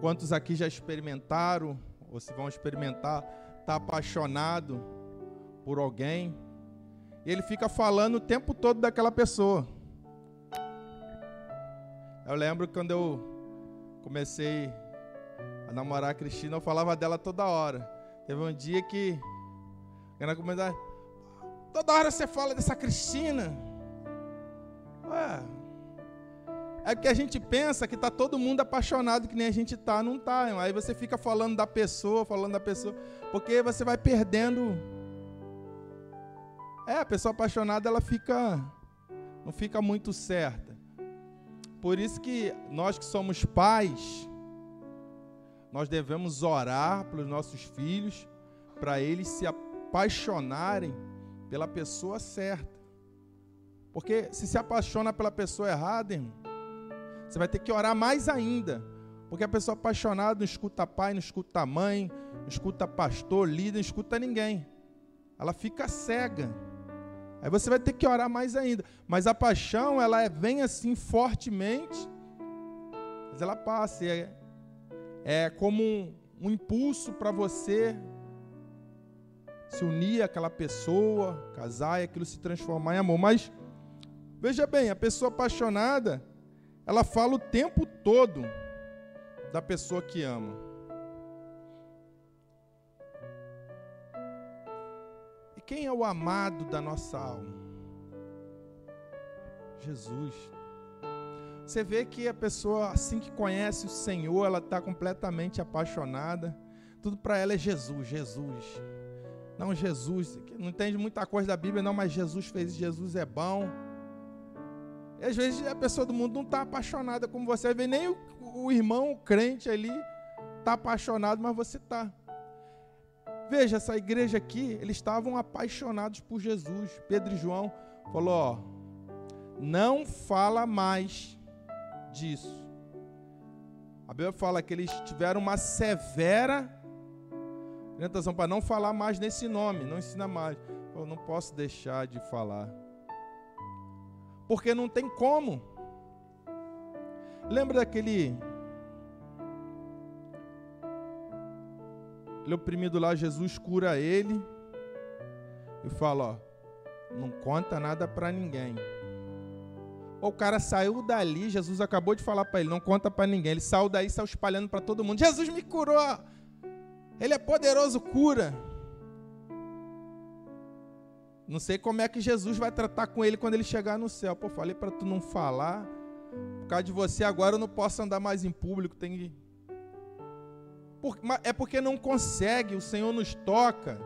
quantos aqui já experimentaram, ou se vão experimentar, tá apaixonado por alguém, e ele fica falando o tempo todo daquela pessoa. Eu lembro quando eu comecei a namorar a Cristina, eu falava dela toda hora. Teve um dia que ela começou Toda hora você fala dessa Cristina. Ué, é que a gente pensa que está todo mundo apaixonado, que nem a gente está, não está. Aí você fica falando da pessoa, falando da pessoa, porque você vai perdendo. É, a pessoa apaixonada, ela fica, não fica muito certa. Por isso que nós que somos pais, nós devemos orar pelos nossos filhos, para eles se apaixonarem pela pessoa certa. Porque se se apaixona pela pessoa errada, irmão, você vai ter que orar mais ainda. Porque a pessoa apaixonada não escuta pai, não escuta mãe, não escuta pastor, líder, não escuta ninguém. Ela fica cega. Aí você vai ter que orar mais ainda. Mas a paixão, ela é, vem assim fortemente, mas ela passa. É, é como um, um impulso para você se unir àquela pessoa, casar e aquilo se transformar em amor. Mas veja bem, a pessoa apaixonada, ela fala o tempo todo da pessoa que ama. E quem é o amado da nossa alma? Jesus. Você vê que a pessoa, assim que conhece o Senhor, ela está completamente apaixonada. Tudo para ela é Jesus, Jesus. Não, Jesus, não entende muita coisa da Bíblia, não, mas Jesus fez, Jesus é bom. E às vezes a pessoa do mundo não está apaixonada como você, vê nem o, o irmão o crente ali está apaixonado, mas você está. Veja, essa igreja aqui, eles estavam apaixonados por Jesus. Pedro e João falou, ó, não fala mais disso. A Bíblia fala que eles tiveram uma severa orientação para não falar mais nesse nome, não ensina mais. Eu não posso deixar de falar. Porque não tem como. Lembra daquele ele oprimido lá, Jesus cura ele e fala, ó, não conta nada para ninguém. O cara saiu dali, Jesus acabou de falar para ele, não conta para ninguém. Ele saiu daí, saiu espalhando para todo mundo. Jesus me curou. Ele é poderoso, cura. Não sei como é que Jesus vai tratar com ele quando ele chegar no céu. Pô, falei para tu não falar. Por causa de você agora eu não posso andar mais em público, tem é porque não consegue, o Senhor nos toca.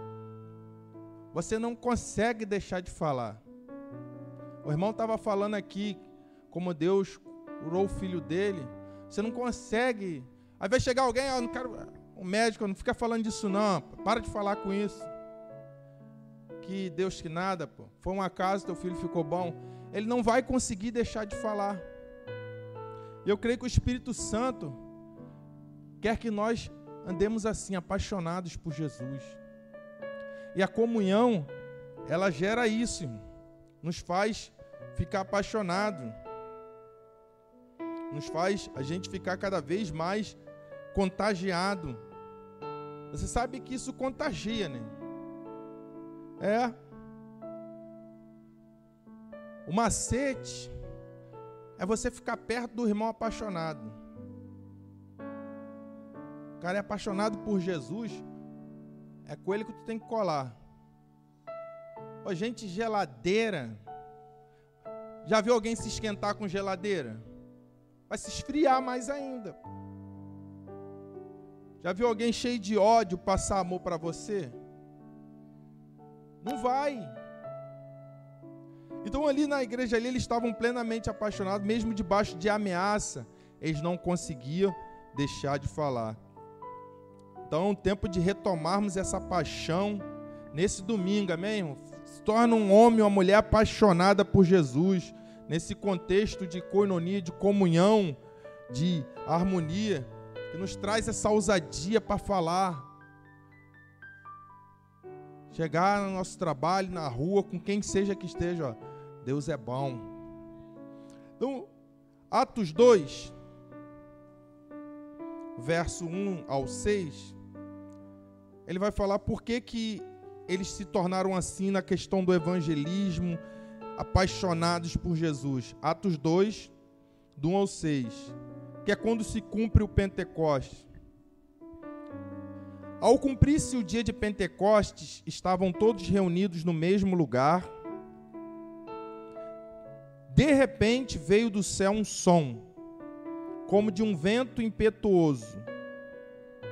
Você não consegue deixar de falar. O irmão estava falando aqui como Deus curou o filho dele. Você não consegue. Aí vai chegar alguém, eu não quero. O médico não fica falando disso, não. Para de falar com isso. Que Deus que nada, pô. Foi um acaso, teu filho ficou bom. Ele não vai conseguir deixar de falar. Eu creio que o Espírito Santo quer que nós andemos assim, apaixonados por Jesus. E a comunhão, ela gera isso, nos faz ficar apaixonado, nos faz a gente ficar cada vez mais contagiado. Você sabe que isso contagia, né? É. O macete é você ficar perto do irmão apaixonado. O cara é apaixonado por Jesus, é com ele que tu tem que colar. Ô, gente, geladeira. Já viu alguém se esquentar com geladeira? Vai se esfriar mais ainda. Já viu alguém cheio de ódio passar amor para você? Não vai. Então ali na igreja ali eles estavam plenamente apaixonados, mesmo debaixo de ameaça, eles não conseguiam deixar de falar. Então é um tempo de retomarmos essa paixão nesse domingo, amém? Se torna um homem ou uma mulher apaixonada por Jesus, nesse contexto de coinonia, de comunhão, de harmonia, que nos traz essa ousadia para falar. Chegar no nosso trabalho, na rua, com quem seja que esteja, ó, Deus é bom. Então, Atos 2, verso 1 ao 6, ele vai falar por que, que eles se tornaram assim na questão do evangelismo, apaixonados por Jesus. Atos 2, do 1 ao 6, que é quando se cumpre o Pentecostes. Ao cumprir-se o dia de Pentecostes, estavam todos reunidos no mesmo lugar. De repente veio do céu um som, como de um vento impetuoso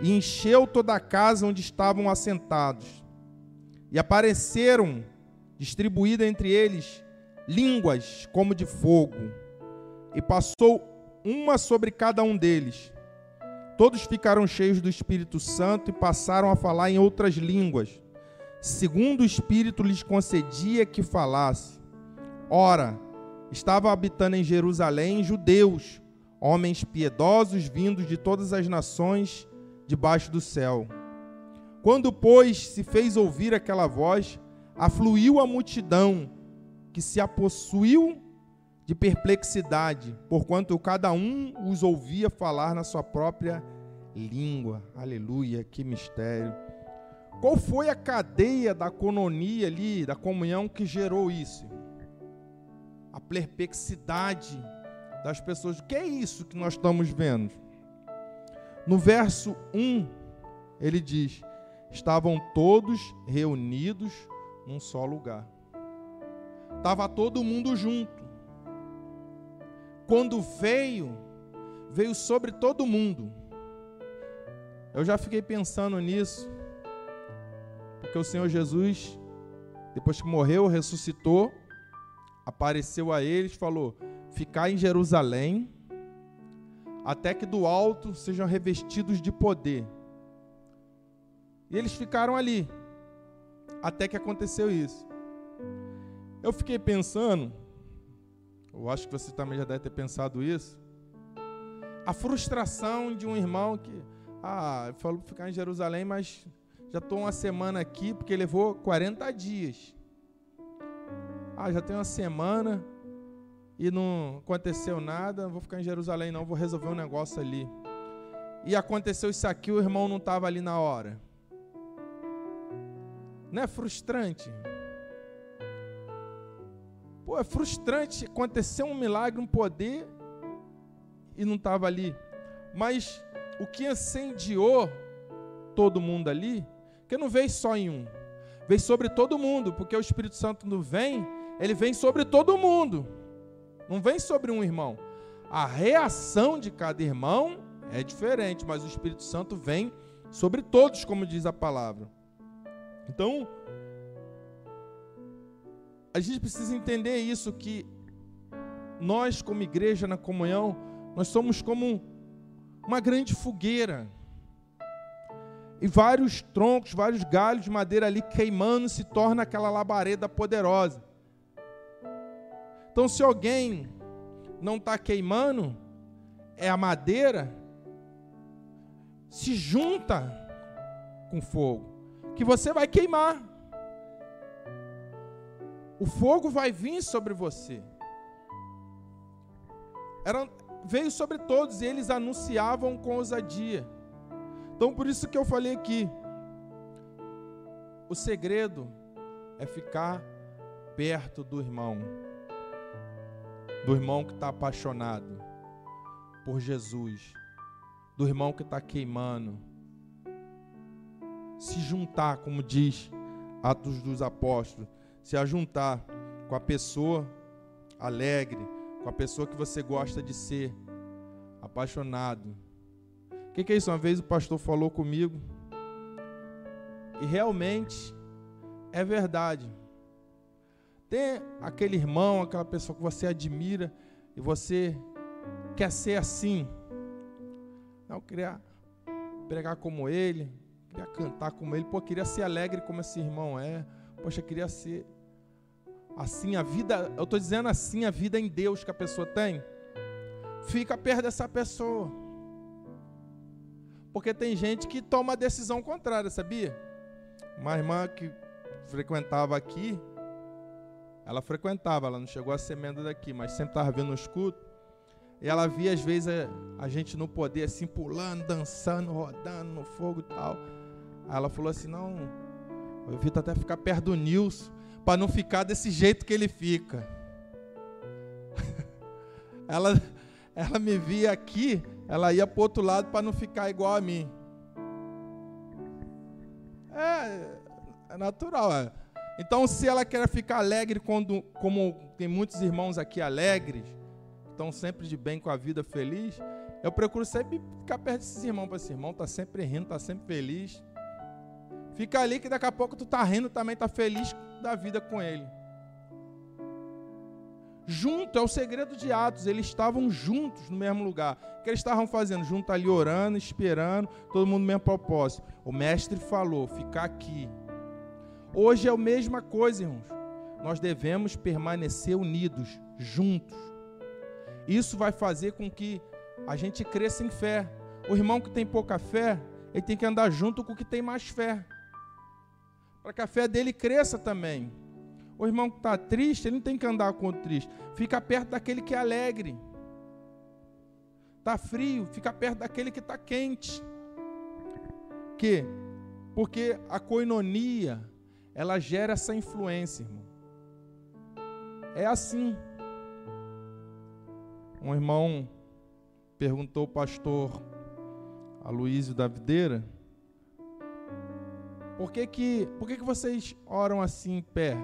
e encheu toda a casa onde estavam assentados. E apareceram, distribuídas entre eles, línguas como de fogo, e passou uma sobre cada um deles. Todos ficaram cheios do Espírito Santo e passaram a falar em outras línguas, segundo o Espírito lhes concedia que falasse. Ora, estavam habitando em Jerusalém judeus, homens piedosos vindos de todas as nações debaixo do céu. Quando, pois, se fez ouvir aquela voz, afluiu a multidão, que se apossuiu de perplexidade, porquanto cada um os ouvia falar na sua própria língua. Aleluia, que mistério. Qual foi a cadeia da cononia ali, da comunhão que gerou isso? A perplexidade das pessoas. O que é isso que nós estamos vendo? No verso 1, ele diz: estavam todos reunidos num só lugar. Estava todo mundo junto. Quando veio, veio sobre todo mundo. Eu já fiquei pensando nisso, porque o Senhor Jesus, depois que morreu, ressuscitou, apareceu a eles, falou: Ficar em Jerusalém até que do alto sejam revestidos de poder. E eles ficaram ali, até que aconteceu isso. Eu fiquei pensando, eu acho que você também já deve ter pensado isso, a frustração de um irmão que, ah, falou para ficar em Jerusalém, mas já estou uma semana aqui, porque levou 40 dias. Ah, já tem uma semana, e não aconteceu nada, vou ficar em Jerusalém não, vou resolver um negócio ali. E aconteceu isso aqui, o irmão não estava ali na hora. Não é frustrante? Pô, é frustrante acontecer um milagre, um poder e não estava ali. Mas o que incendiou todo mundo ali, que não veio só em um, veio sobre todo mundo, porque o Espírito Santo não vem, ele vem sobre todo mundo. Não vem sobre um irmão. A reação de cada irmão é diferente, mas o Espírito Santo vem sobre todos, como diz a palavra. Então, a gente precisa entender isso que nós como igreja na comunhão, nós somos como uma grande fogueira. E vários troncos, vários galhos de madeira ali queimando se torna aquela labareda poderosa. Então, se alguém não está queimando, é a madeira, se junta com fogo, que você vai queimar. O fogo vai vir sobre você. Era, veio sobre todos e eles anunciavam com ousadia. Então, por isso que eu falei aqui, o segredo é ficar perto do irmão, do irmão que está apaixonado por Jesus, do irmão que está queimando. Se juntar, como diz Atos dos Apóstolos, se ajuntar com a pessoa alegre, com a pessoa que você gosta de ser, apaixonado. O que, que é isso? Uma vez o pastor falou comigo, e realmente é verdade. Tem aquele irmão, aquela pessoa que você admira e você quer ser assim. Não, queria pregar como ele, queria cantar como ele, pô, queria ser alegre como esse irmão é. Poxa, queria ser assim a vida, eu estou dizendo assim a vida em Deus que a pessoa tem. Fica perto dessa pessoa. Porque tem gente que toma a decisão contrária, sabia? Uma irmã que frequentava aqui, ela frequentava, ela não chegou a ser membro daqui, mas sempre estava vindo no escudo. E ela via às vezes a, a, gente no poder assim, pulando, dançando, rodando no fogo e tal. Aí ela falou assim: não, eu evito até ficar perto do Nilson para não ficar desse jeito que ele fica. ela, ela me via aqui, ela ia para o outro lado para não ficar igual a mim. É, é natural. É. Então, se ela quer ficar alegre, quando, como tem muitos irmãos aqui alegres, estão sempre de bem com a vida, feliz, eu procuro sempre ficar perto desses irmãos, para esse irmão está sempre rindo, está sempre feliz. Fica ali que daqui a pouco tu tá rindo, também tá feliz da vida com ele. Junto, é o segredo de Atos, eles estavam juntos no mesmo lugar. O que eles estavam fazendo? Junto ali, orando, esperando, todo mundo no mesmo propósito. O mestre falou: ficar aqui. Hoje é a mesma coisa, irmãos. Nós devemos permanecer unidos, juntos. Isso vai fazer com que a gente cresça em fé. O irmão que tem pouca fé, ele tem que andar junto com o que tem mais fé para que a fé dele cresça também. O irmão que está triste, ele não tem que andar com o triste. Fica perto daquele que é alegre. Está frio, fica perto daquele que está quente. Que? Porque a coinonia, ela gera essa influência, irmão. É assim. Um irmão perguntou ao pastor Aloísio da Videira por que, que, por que, que vocês oram assim em pé,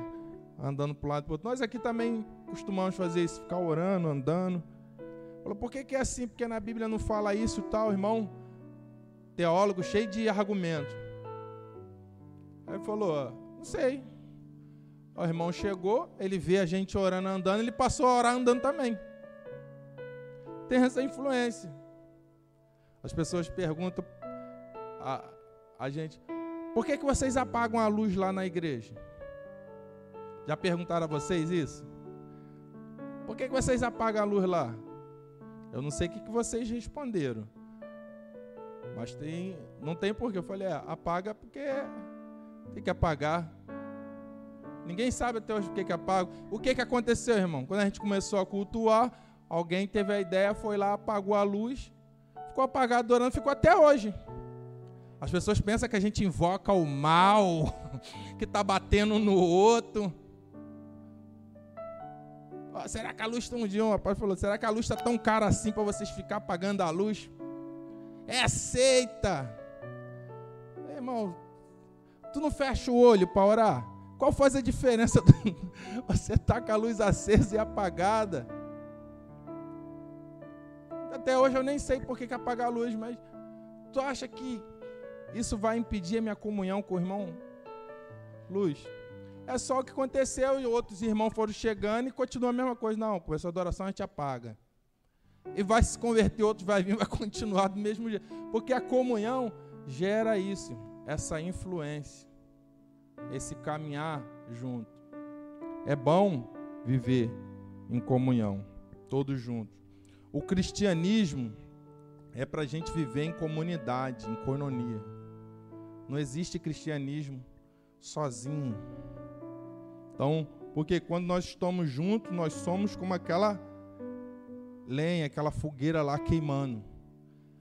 andando para o lado e para outro? Nós aqui também costumamos fazer isso, ficar orando, andando. Falou, por que, que é assim? Porque na Bíblia não fala isso tal, irmão? Teólogo cheio de argumento. Aí falou, não sei. O irmão chegou, ele vê a gente orando, andando, ele passou a orar andando também. Tem essa influência. As pessoas perguntam a, a gente, por que, que vocês apagam a luz lá na igreja? Já perguntaram a vocês isso? Por que, que vocês apagam a luz lá? Eu não sei o que, que vocês responderam. Mas tem, não tem porquê. Eu falei, é, apaga porque tem que apagar. Ninguém sabe até hoje por que, que apaga. O que, que aconteceu, irmão? Quando a gente começou a cultuar, alguém teve a ideia, foi lá, apagou a luz, ficou apagado, adorando, ficou até hoje. As pessoas pensam que a gente invoca o mal, que está batendo no outro. Oh, será que a luz está um dia? Um rapaz falou: será que a luz está tão cara assim para vocês ficar apagando a luz? É seita. irmão, tu não fecha o olho para orar? Qual faz a diferença? Você tá com a luz acesa e apagada. Até hoje eu nem sei por que, que apagar a luz, mas tu acha que isso vai impedir a minha comunhão com o irmão Luz. é só o que aconteceu e outros irmãos foram chegando e continua a mesma coisa. Não, começou a adoração, a gente apaga. E vai se converter, outros vai vir, vai continuar do mesmo jeito. Porque a comunhão gera isso, essa influência, esse caminhar junto. É bom viver em comunhão, todos juntos. O cristianismo é para a gente viver em comunidade, em coinonia. Não existe cristianismo sozinho. Então, porque quando nós estamos juntos, nós somos como aquela lenha, aquela fogueira lá queimando.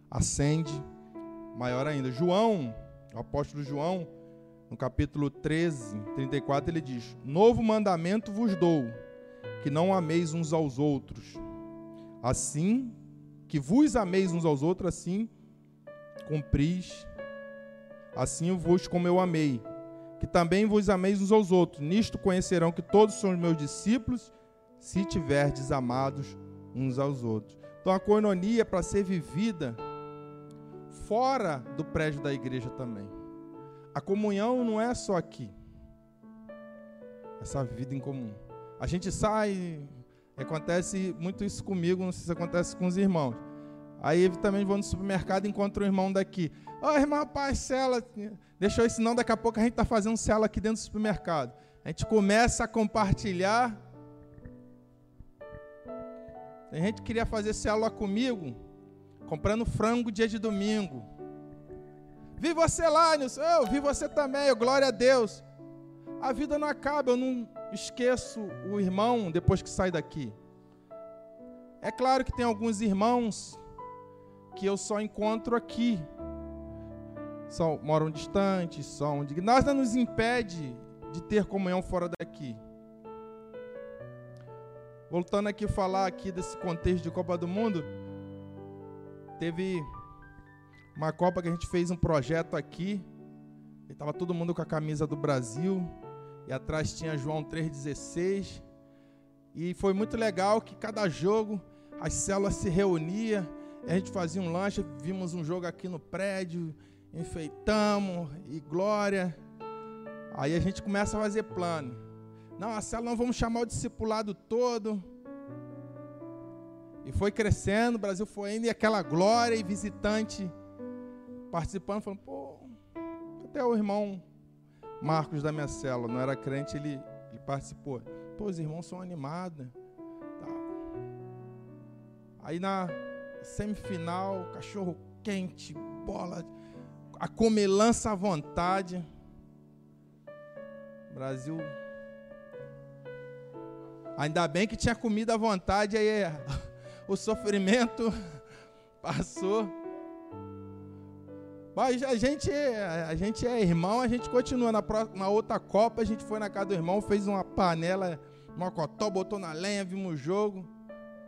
Acende, maior ainda. João, o apóstolo João, no capítulo 13, 34, ele diz: Novo mandamento vos dou, que não ameis uns aos outros. Assim, que vos ameis uns aos outros, assim cumpris, assim vos como eu amei que também vos ameis uns aos outros. Nisto conhecerão que todos são os meus discípulos, se tiverdes amados uns aos outros. Então a coinonia é para ser vivida fora do prédio da igreja também. A comunhão não é só aqui. Essa vida em comum. A gente sai, acontece muito isso comigo, não sei se acontece com os irmãos. Aí também vou no supermercado e encontro um irmão daqui. Ô, oh, irmão, parcela. Deixa eu, senão daqui a pouco a gente está fazendo célula aqui dentro do supermercado. A gente começa a compartilhar. Tem gente que queria fazer célula comigo, comprando frango dia de domingo. Vi você lá, Nilson. Eu vi você também, eu, glória a Deus. A vida não acaba, eu não esqueço o irmão depois que sai daqui. É claro que tem alguns irmãos que eu só encontro aqui, são, moram distantes, são nada nos impede de ter comunhão fora daqui. Voltando aqui a falar aqui desse contexto de Copa do Mundo, teve uma Copa que a gente fez um projeto aqui, e estava todo mundo com a camisa do Brasil, e atrás tinha João 3,16, e foi muito legal que cada jogo as células se reuniam, a gente fazia um lanche, vimos um jogo aqui no prédio, enfeitamos e glória. Aí a gente começa a fazer plano. Não, a célula não vamos chamar o discipulado todo. E foi crescendo, o Brasil foi indo, e aquela glória e visitante participando, falando, pô, até o irmão Marcos da minha célula, não era crente, ele, ele participou. Pô, os irmãos são animados. Tá. Aí na semifinal, cachorro quente, bola a comelança à vontade. Brasil. Ainda bem que tinha comida à vontade, aí o sofrimento passou. Mas a gente, a gente é irmão, a gente continua. Na, na outra Copa, a gente foi na casa do irmão, fez uma panela, mocotó, botou na lenha, vimos o jogo.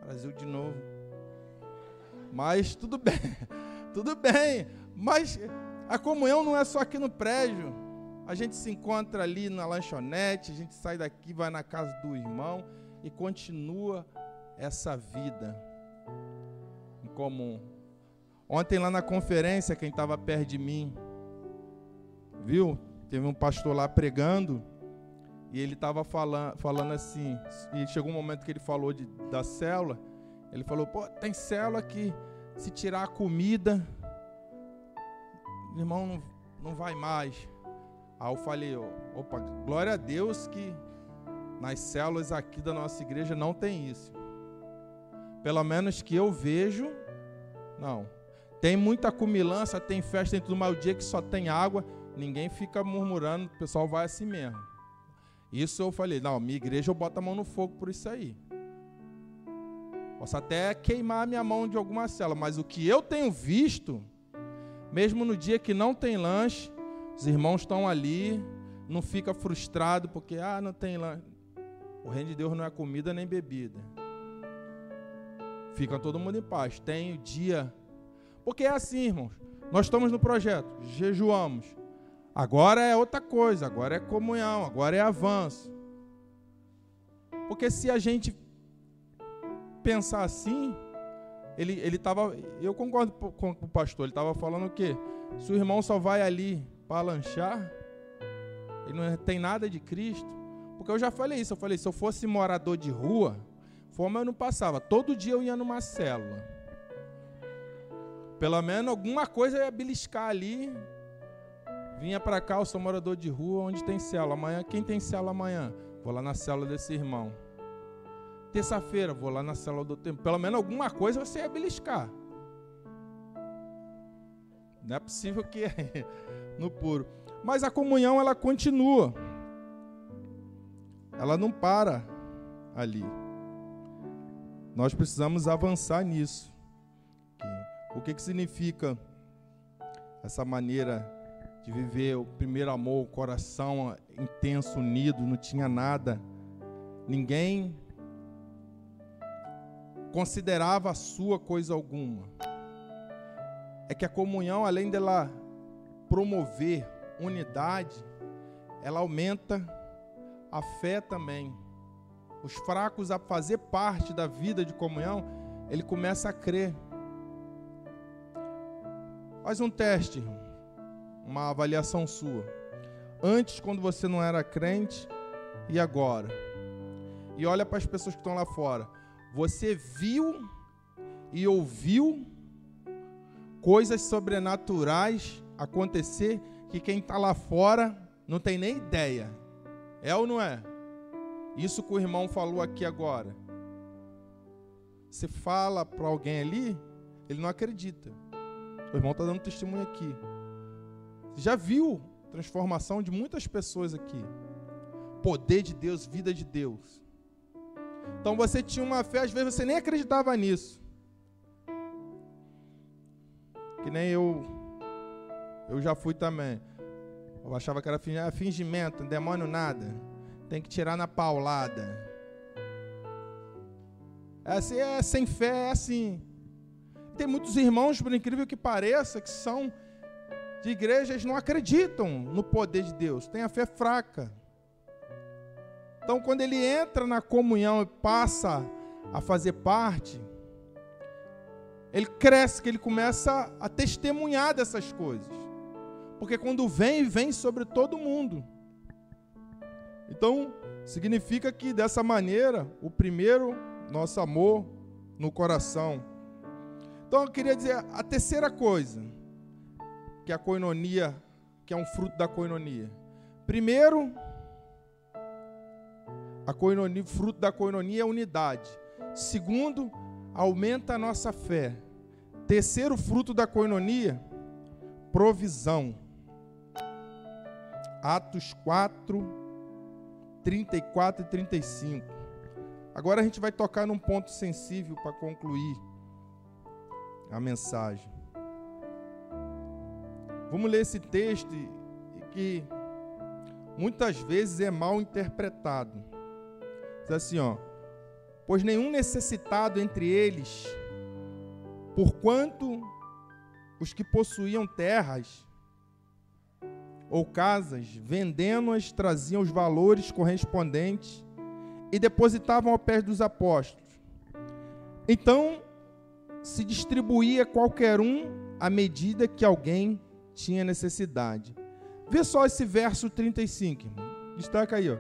Brasil de novo. Mas tudo bem, tudo bem. Mas a comunhão não é só aqui no prédio. A gente se encontra ali na lanchonete, a gente sai daqui, vai na casa do irmão e continua essa vida em comum. Ontem lá na conferência, quem estava perto de mim, viu? Teve um pastor lá pregando e ele estava falando, falando assim. E chegou um momento que ele falou de, da célula. Ele falou: pô, tem célula que se tirar a comida irmão não, não vai mais. Aí eu falei, opa, glória a Deus que nas células aqui da nossa igreja não tem isso. Pelo menos que eu vejo, não. Tem muita cumilança, tem festa, tem tudo, mas o dia que só tem água, ninguém fica murmurando, o pessoal vai assim mesmo. Isso eu falei, não, minha igreja eu boto a mão no fogo por isso aí. Posso até queimar a minha mão de alguma célula, mas o que eu tenho visto, mesmo no dia que não tem lanche, os irmãos estão ali, não fica frustrado porque ah, não tem lanche. O reino de Deus não é comida nem bebida. Fica todo mundo em paz. Tem o dia. Porque é assim, irmãos. Nós estamos no projeto, jejuamos. Agora é outra coisa, agora é comunhão, agora é avanço. Porque se a gente pensar assim, ele ele eu concordo com o pastor, ele estava falando o quê? Se o irmão só vai ali para lanchar, ele não tem nada de Cristo, Porque eu já falei isso, eu falei, se eu fosse morador de rua, fome eu não passava. Todo dia eu ia numa célula. Pelo menos alguma coisa eu ia beliscar ali. Vinha para cá, eu sou morador de rua, onde tem célula. Amanhã, quem tem célula amanhã? Vou lá na célula desse irmão. Terça-feira, vou lá na célula do tempo. Pelo menos alguma coisa você ia beliscar. Não é possível que no puro. Mas a comunhão ela continua. Ela não para ali. Nós precisamos avançar nisso. O que, que significa essa maneira de viver o primeiro amor, o coração intenso, unido, não tinha nada. Ninguém considerava sua coisa alguma. É que a comunhão, além dela promover unidade, ela aumenta a fé também. Os fracos a fazer parte da vida de comunhão, ele começa a crer. Faz um teste, uma avaliação sua. Antes, quando você não era crente, e agora? E olha para as pessoas que estão lá fora. Você viu e ouviu coisas sobrenaturais acontecer que quem está lá fora não tem nem ideia. É ou não é? Isso que o irmão falou aqui agora. Você fala para alguém ali, ele não acredita. O irmão está dando testemunho aqui. Já viu transformação de muitas pessoas aqui. Poder de Deus, vida de Deus. Então você tinha uma fé, às vezes você nem acreditava nisso. Que nem eu. Eu já fui também. Eu achava que era ah, fingimento, demônio nada. Tem que tirar na paulada. É assim, é sem fé, é assim. Tem muitos irmãos, por incrível que pareça, que são de igrejas não acreditam no poder de Deus, tem a fé fraca. Então, quando ele entra na comunhão e passa a fazer parte, ele cresce, que ele começa a testemunhar dessas coisas. Porque quando vem, vem sobre todo mundo. Então, significa que dessa maneira, o primeiro, nosso amor no coração. Então, eu queria dizer a terceira coisa, que é a coinonia, que é um fruto da coinonia. Primeiro, a coinonia, fruto da coinonia é unidade. Segundo, aumenta a nossa fé. Terceiro fruto da coinonia, provisão. Atos 4, 34 e 35. Agora a gente vai tocar num ponto sensível para concluir a mensagem. Vamos ler esse texto que muitas vezes é mal interpretado. Diz assim, ó: Pois nenhum necessitado entre eles, porquanto os que possuíam terras ou casas, vendendo-as, traziam os valores correspondentes e depositavam ao pé dos apóstolos. Então se distribuía qualquer um à medida que alguém tinha necessidade. Vê só esse verso 35, irmão. Destaca aí, ó.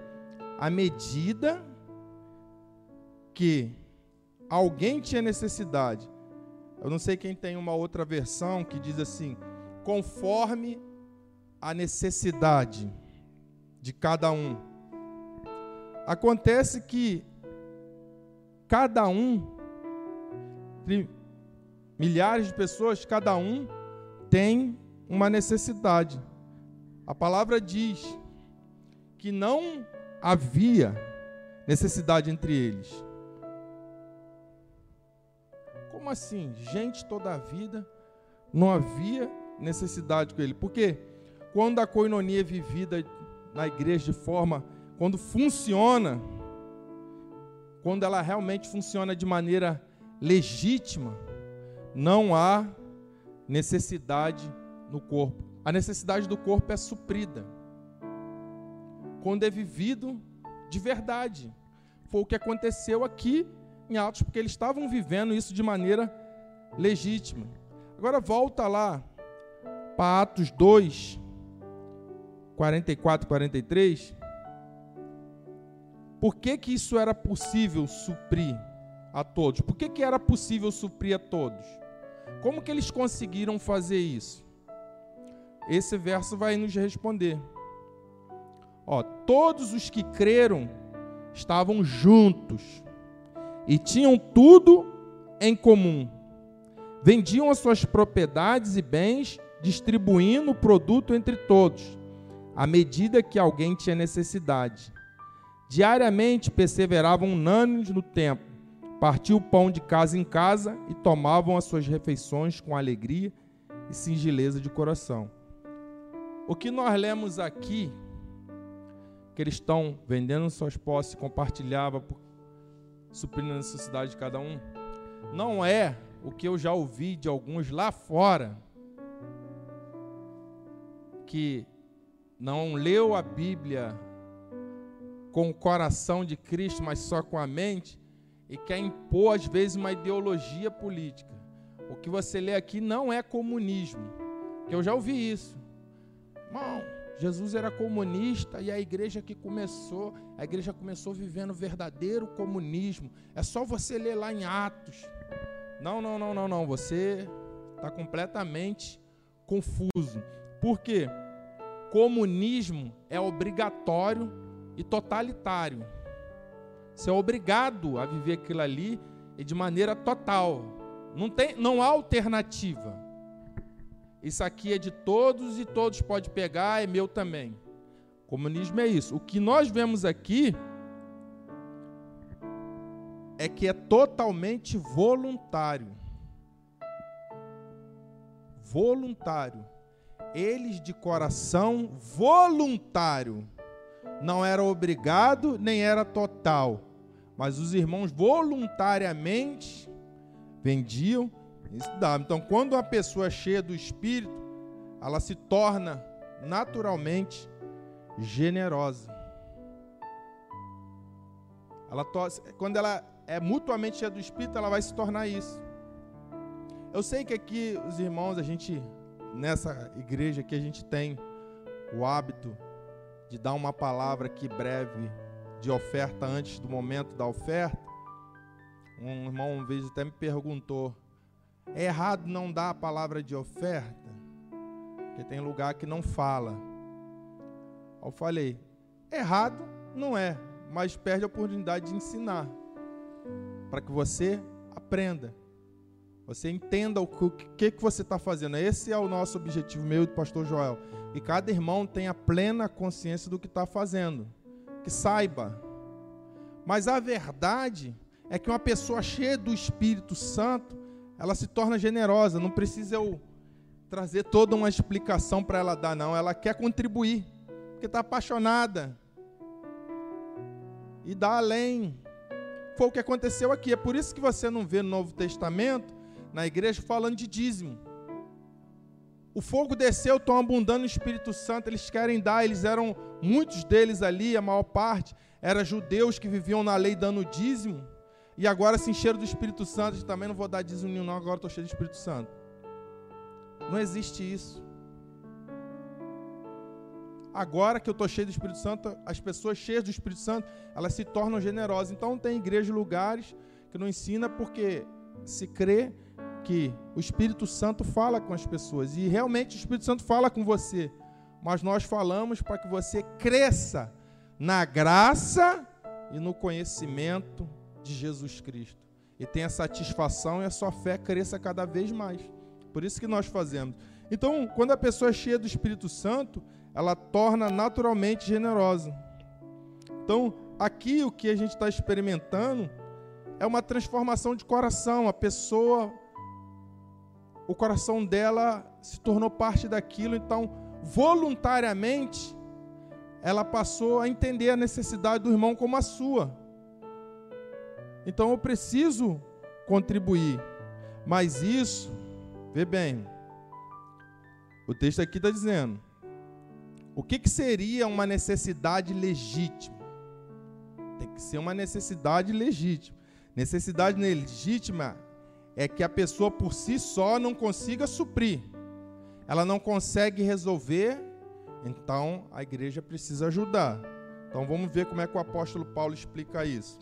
À medida que alguém tinha necessidade. Eu não sei quem tem uma outra versão que diz assim: conforme a necessidade de cada um. Acontece que cada um, milhares de pessoas, cada um tem uma necessidade. A palavra diz que não havia necessidade entre eles. Como assim? Gente toda a vida não havia necessidade com ele. Porque quando a coinonia é vivida na igreja de forma, quando funciona, quando ela realmente funciona de maneira legítima, não há necessidade no corpo. A necessidade do corpo é suprida. Quando é vivido de verdade. Foi o que aconteceu aqui em Atos, porque eles estavam vivendo isso de maneira legítima. Agora volta lá para Atos 2, 44 43. Por que, que isso era possível suprir a todos? Por que, que era possível suprir a todos? Como que eles conseguiram fazer isso? Esse verso vai nos responder. Ó, todos os que creram estavam juntos e tinham tudo em comum. Vendiam as suas propriedades e bens, distribuindo o produto entre todos, à medida que alguém tinha necessidade. Diariamente perseveravam unânimes no templo, partiam o pão de casa em casa e tomavam as suas refeições com alegria e singeleza de coração. O que nós lemos aqui, que eles estão vendendo suas posses, compartilhava, suprindo a necessidade de cada um, não é o que eu já ouvi de alguns lá fora, que não leu a Bíblia com o coração de Cristo, mas só com a mente, e quer impor, às vezes, uma ideologia política. O que você lê aqui não é comunismo, que eu já ouvi isso. Irmão, Jesus era comunista e a igreja que começou, a igreja começou vivendo verdadeiro comunismo. É só você ler lá em Atos. Não, não, não, não, não. Você está completamente confuso. Por quê? Comunismo é obrigatório e totalitário. Você é obrigado a viver aquilo ali e de maneira total. Não, tem, não há alternativa. Isso aqui é de todos e todos podem pegar, é meu também. Comunismo é isso. O que nós vemos aqui é que é totalmente voluntário. Voluntário. Eles de coração voluntário. Não era obrigado, nem era total. Mas os irmãos voluntariamente vendiam isso dá. Então, quando uma pessoa é cheia do Espírito, ela se torna naturalmente generosa. Ela quando ela é mutuamente cheia do Espírito, ela vai se tornar isso. Eu sei que aqui os irmãos, a gente nessa igreja aqui a gente tem o hábito de dar uma palavra aqui breve de oferta antes do momento da oferta. Um irmão uma vez até me perguntou: é errado não dar a palavra de oferta, porque tem lugar que não fala. Eu falei, errado não é, mas perde a oportunidade de ensinar, para que você aprenda, você entenda o que, que você está fazendo. Esse é o nosso objetivo, meu e do pastor Joel. E cada irmão tenha plena consciência do que está fazendo, que saiba. Mas a verdade é que uma pessoa cheia do Espírito Santo, ela se torna generosa. Não precisa eu trazer toda uma explicação para ela dar, não. Ela quer contribuir, porque está apaixonada. E dá além. Foi o que aconteceu aqui. É por isso que você não vê no Novo Testamento, na igreja, falando de dízimo. O fogo desceu, estão abundando o Espírito Santo, eles querem dar, eles eram, muitos deles ali, a maior parte, eram judeus que viviam na lei dando dízimo. E agora se encheram do Espírito Santo, também não vou dar nenhum, não, agora estou cheio do Espírito Santo. Não existe isso. Agora que eu estou cheio do Espírito Santo, as pessoas cheias do Espírito Santo, elas se tornam generosas. Então tem igreja lugares que não ensina porque se crê que o Espírito Santo fala com as pessoas. E realmente o Espírito Santo fala com você. Mas nós falamos para que você cresça na graça e no conhecimento de Jesus Cristo. E tenha satisfação e a sua fé cresça cada vez mais. Por isso que nós fazemos. Então, quando a pessoa é cheia do Espírito Santo, ela torna naturalmente generosa. Então, aqui o que a gente está experimentando é uma transformação de coração. A pessoa, o coração dela se tornou parte daquilo, então, voluntariamente, ela passou a entender a necessidade do irmão como a sua. Então eu preciso contribuir. Mas isso, vê bem, o texto aqui está dizendo: o que, que seria uma necessidade legítima? Tem que ser uma necessidade legítima. Necessidade legítima é que a pessoa por si só não consiga suprir. Ela não consegue resolver, então a igreja precisa ajudar. Então vamos ver como é que o apóstolo Paulo explica isso.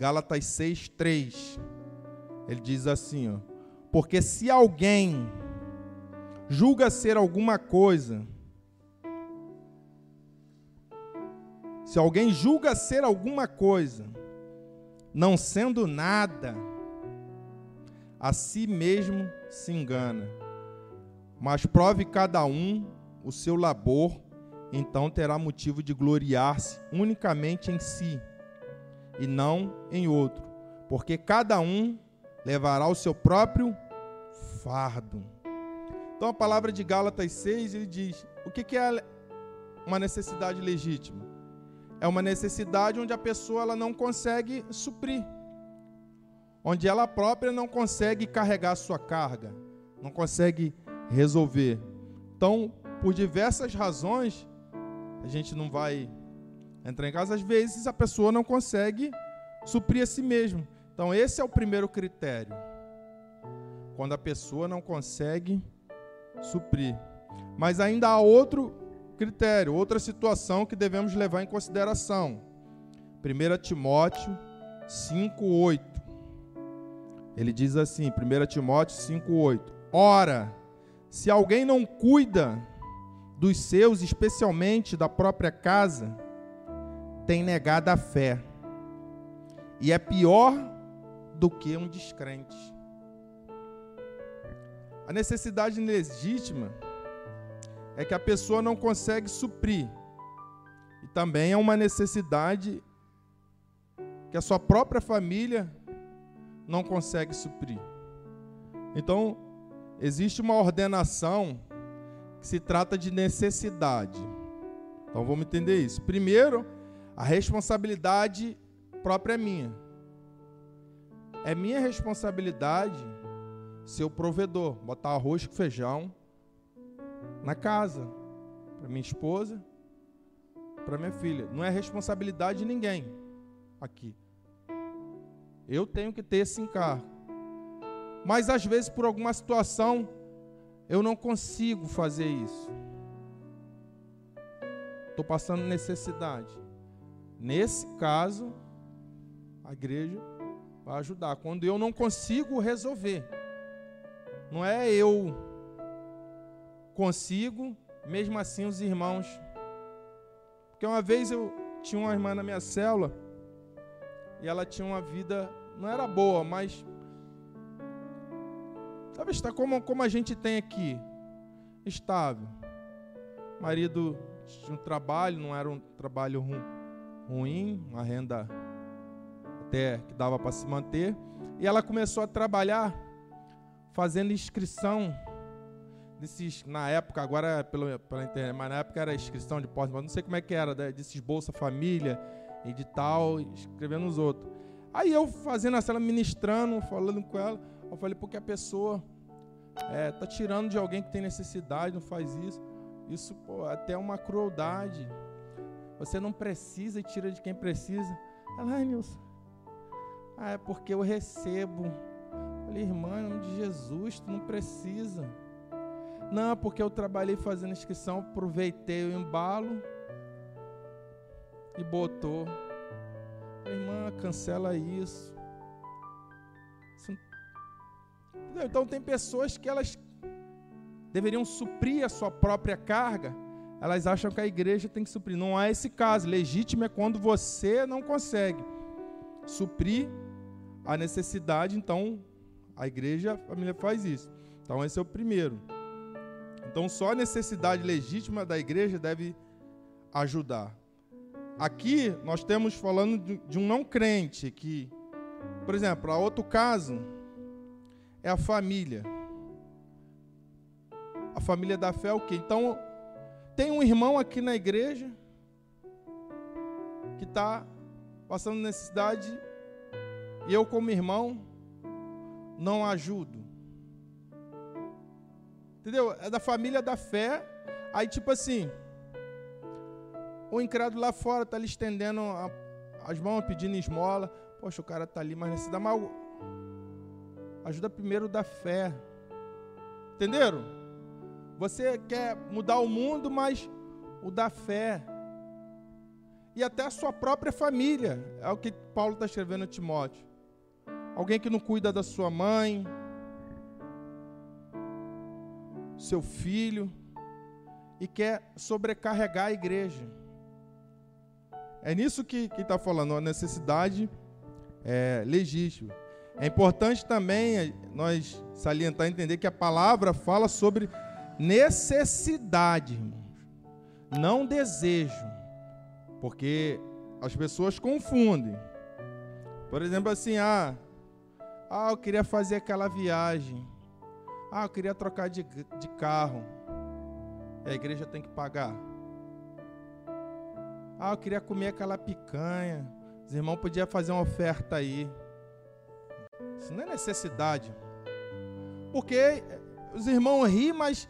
Gálatas 6, 3. Ele diz assim: ó, Porque se alguém julga ser alguma coisa, se alguém julga ser alguma coisa, não sendo nada, a si mesmo se engana. Mas prove cada um o seu labor, então terá motivo de gloriar-se unicamente em si e não em outro, porque cada um levará o seu próprio fardo. Então a palavra de Gálatas 6 ele diz: o que é uma necessidade legítima? É uma necessidade onde a pessoa ela não consegue suprir, onde ela própria não consegue carregar a sua carga, não consegue resolver. Então, por diversas razões, a gente não vai entrar em casa. Às vezes a pessoa não consegue suprir a si mesma. Então, esse é o primeiro critério. Quando a pessoa não consegue suprir. Mas ainda há outro critério, outra situação que devemos levar em consideração. 1 Timóteo 5:8. Ele diz assim, 1 Timóteo 5:8. Ora, se alguém não cuida dos seus, especialmente da própria casa, tem negado a fé. E é pior do que um descrente. A necessidade legítima é que a pessoa não consegue suprir. E também é uma necessidade que a sua própria família não consegue suprir. Então, existe uma ordenação que se trata de necessidade. Então vamos entender isso. Primeiro, a responsabilidade própria é minha. É minha responsabilidade ser o provedor, botar arroz com feijão na casa para minha esposa, para minha filha. Não é responsabilidade de ninguém aqui. Eu tenho que ter esse encargo. Mas às vezes por alguma situação eu não consigo fazer isso. Estou passando necessidade. Nesse caso, a igreja vai ajudar. Quando eu não consigo resolver, não é eu consigo, mesmo assim os irmãos. Porque uma vez eu tinha uma irmã na minha célula e ela tinha uma vida, não era boa, mas sabe, está como, como a gente tem aqui, estável. marido tinha um trabalho, não era um trabalho ruim ruim, uma renda até que dava para se manter. E ela começou a trabalhar fazendo inscrição desses, na época, agora pela, pela internet, mas na época era inscrição de porta, mas não sei como é que era, desses Bolsa Família e de tal, escrevendo os outros. Aí eu fazendo essa, ela ministrando, falando com ela, eu falei, porque a pessoa é, tá tirando de alguém que tem necessidade, não faz isso. Isso pô, até é uma crueldade. Você não precisa e tira de quem precisa. Ela, ai, Nilson. Ah, é porque eu recebo. Eu falei, irmã, em nome de Jesus, tu não precisa. Não, porque eu trabalhei fazendo inscrição, aproveitei o embalo e botou. Falei, irmã, cancela isso. Então tem pessoas que elas deveriam suprir a sua própria carga elas acham que a igreja tem que suprir. Não é esse caso. Legítimo é quando você não consegue suprir a necessidade, então a igreja, a família faz isso. Então esse é o primeiro. Então só a necessidade legítima da igreja deve ajudar. Aqui nós temos falando de um não crente que, por exemplo, a outro caso é a família. A família da fé é o quê? Então tem um irmão aqui na igreja que está passando necessidade e eu, como irmão, não ajudo. Entendeu? É da família da fé. Aí, tipo assim, o incrédulo lá fora está lhe estendendo a, as mãos, pedindo esmola. Poxa, o cara está ali, mas necessita mal. Ajuda primeiro da fé. Entenderam? Você quer mudar o mundo, mas o da fé. e até a sua própria família. É o que Paulo está escrevendo a Timóteo. Alguém que não cuida da sua mãe, seu filho, e quer sobrecarregar a igreja. É nisso que está falando, a necessidade é, legítima. É importante também nós salientar e entender que a palavra fala sobre necessidade, irmãos, não desejo, porque as pessoas confundem. Por exemplo, assim, ah, ah, eu queria fazer aquela viagem, ah, eu queria trocar de, de carro, a igreja tem que pagar. Ah, eu queria comer aquela picanha, os irmãos podiam fazer uma oferta aí. Isso não é necessidade. Porque os irmãos riem, mas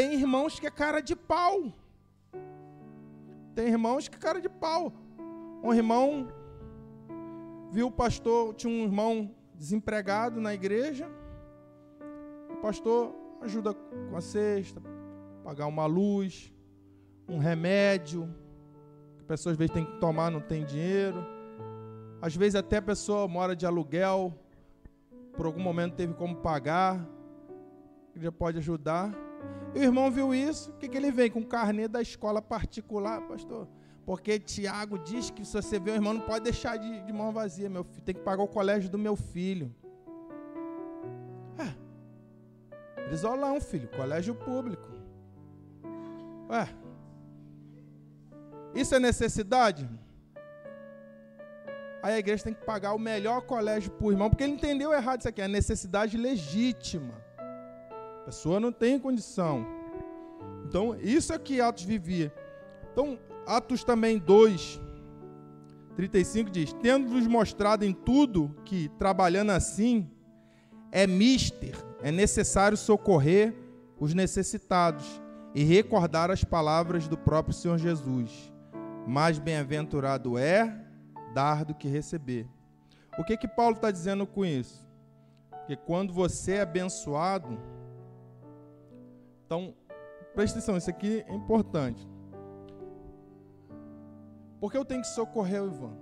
tem irmãos que é cara de pau. Tem irmãos que é cara de pau. Um irmão viu o pastor, tinha um irmão desempregado na igreja. O pastor ajuda com a cesta, pagar uma luz, um remédio, que pessoas às vezes têm que tomar, não tem dinheiro. Às vezes até a pessoa mora de aluguel, por algum momento teve como pagar, ele já pode ajudar. E o irmão viu isso, o que, que ele vem? Com carnê da escola particular, pastor. Porque Tiago diz que se você vê o irmão, não pode deixar de, de mão vazia, meu filho. Tem que pagar o colégio do meu filho. É. Brisolão, filho, colégio público. Ué. Isso é necessidade? Aí a igreja tem que pagar o melhor colégio para o irmão, porque ele entendeu errado isso aqui, é necessidade legítima. Pessoa não tem condição. Então, isso é que Atos vivia. Então, Atos também 2, 35 diz: Tendo-vos mostrado em tudo que, trabalhando assim, é mister, é necessário socorrer os necessitados e recordar as palavras do próprio Senhor Jesus. Mais bem-aventurado é dar do que receber. O que que Paulo está dizendo com isso? Que quando você é abençoado, então preste atenção, isso aqui é importante. Porque eu tenho que socorrer o Ivan.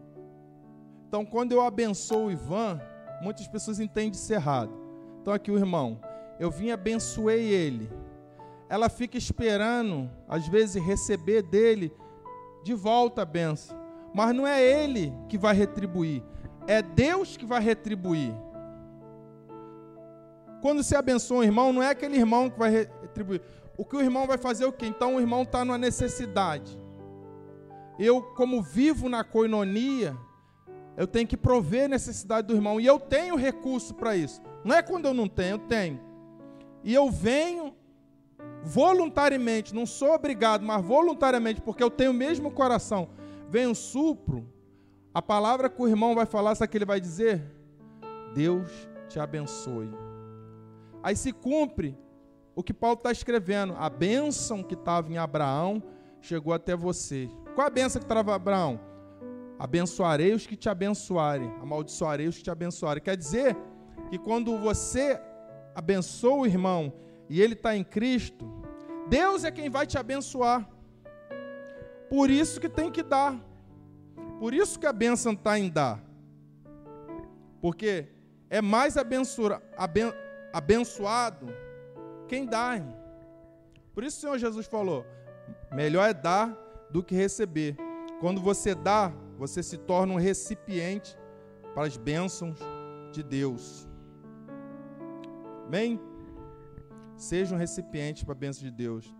Então, quando eu abençoo o Ivan, muitas pessoas entendem isso errado. Então, aqui o irmão, eu vim abençoei ele. Ela fica esperando, às vezes, receber dele de volta a benção. Mas não é ele que vai retribuir, é Deus que vai retribuir. Quando você abençoa um irmão, não é aquele irmão que vai retribuir. O que o irmão vai fazer é o quê? Então o irmão está numa necessidade. Eu, como vivo na coinonia, eu tenho que prover a necessidade do irmão. E eu tenho recurso para isso. Não é quando eu não tenho, eu tenho. E eu venho voluntariamente, não sou obrigado, mas voluntariamente, porque eu tenho o mesmo coração um supro, a palavra que o irmão vai falar, sabe o que ele vai dizer? Deus te abençoe. Aí se cumpre o que Paulo está escrevendo. A bênção que estava em Abraão chegou até você. Qual a bênção que estava em Abraão? Abençoarei os que te abençoarem, amaldiçoarei os que te abençoarem. Quer dizer que quando você abençoa o irmão e ele está em Cristo, Deus é quem vai te abençoar. Por isso que tem que dar. Por isso que a bênção está em dar. Porque é mais abençoado, abençoado quem dá. Irmão. Por isso o Senhor Jesus falou: melhor é dar do que receber. Quando você dá, você se torna um recipiente para as bênçãos de Deus. Amém? Seja um recipiente para a bênção de Deus.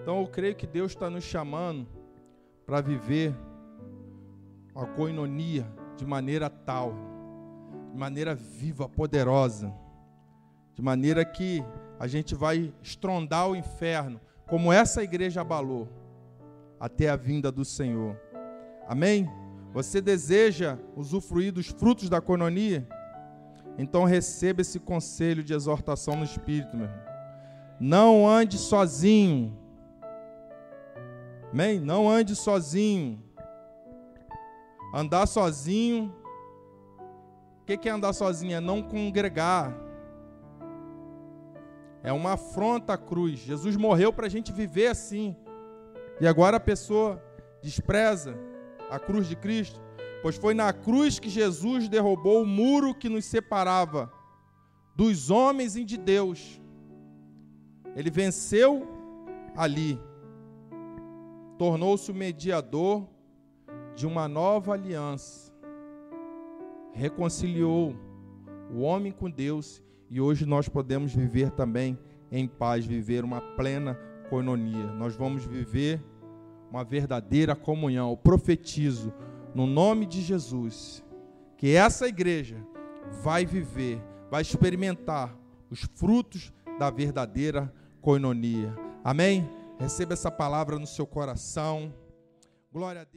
Então eu creio que Deus está nos chamando para viver a coinonia de maneira tal, de maneira viva, poderosa, de maneira que a gente vai estrondar o inferno, como essa igreja abalou, até a vinda do Senhor. Amém? Você deseja usufruir dos frutos da coinonia? Então receba esse conselho de exortação no Espírito, meu irmão. Não ande sozinho Amém? Não ande sozinho. Andar sozinho. O que é andar sozinho? É não congregar. É uma afronta à cruz. Jesus morreu para a gente viver assim. E agora a pessoa despreza a cruz de Cristo? Pois foi na cruz que Jesus derrubou o muro que nos separava dos homens e de Deus. Ele venceu ali, tornou-se o mediador de uma nova aliança, reconciliou o homem com Deus e hoje nós podemos viver também em paz, viver uma plena coinonia. Nós vamos viver uma verdadeira comunhão. Eu profetizo no nome de Jesus que essa igreja vai viver, vai experimentar os frutos da verdadeira coinonia. Amém? Receba essa palavra no seu coração. Glória a Deus.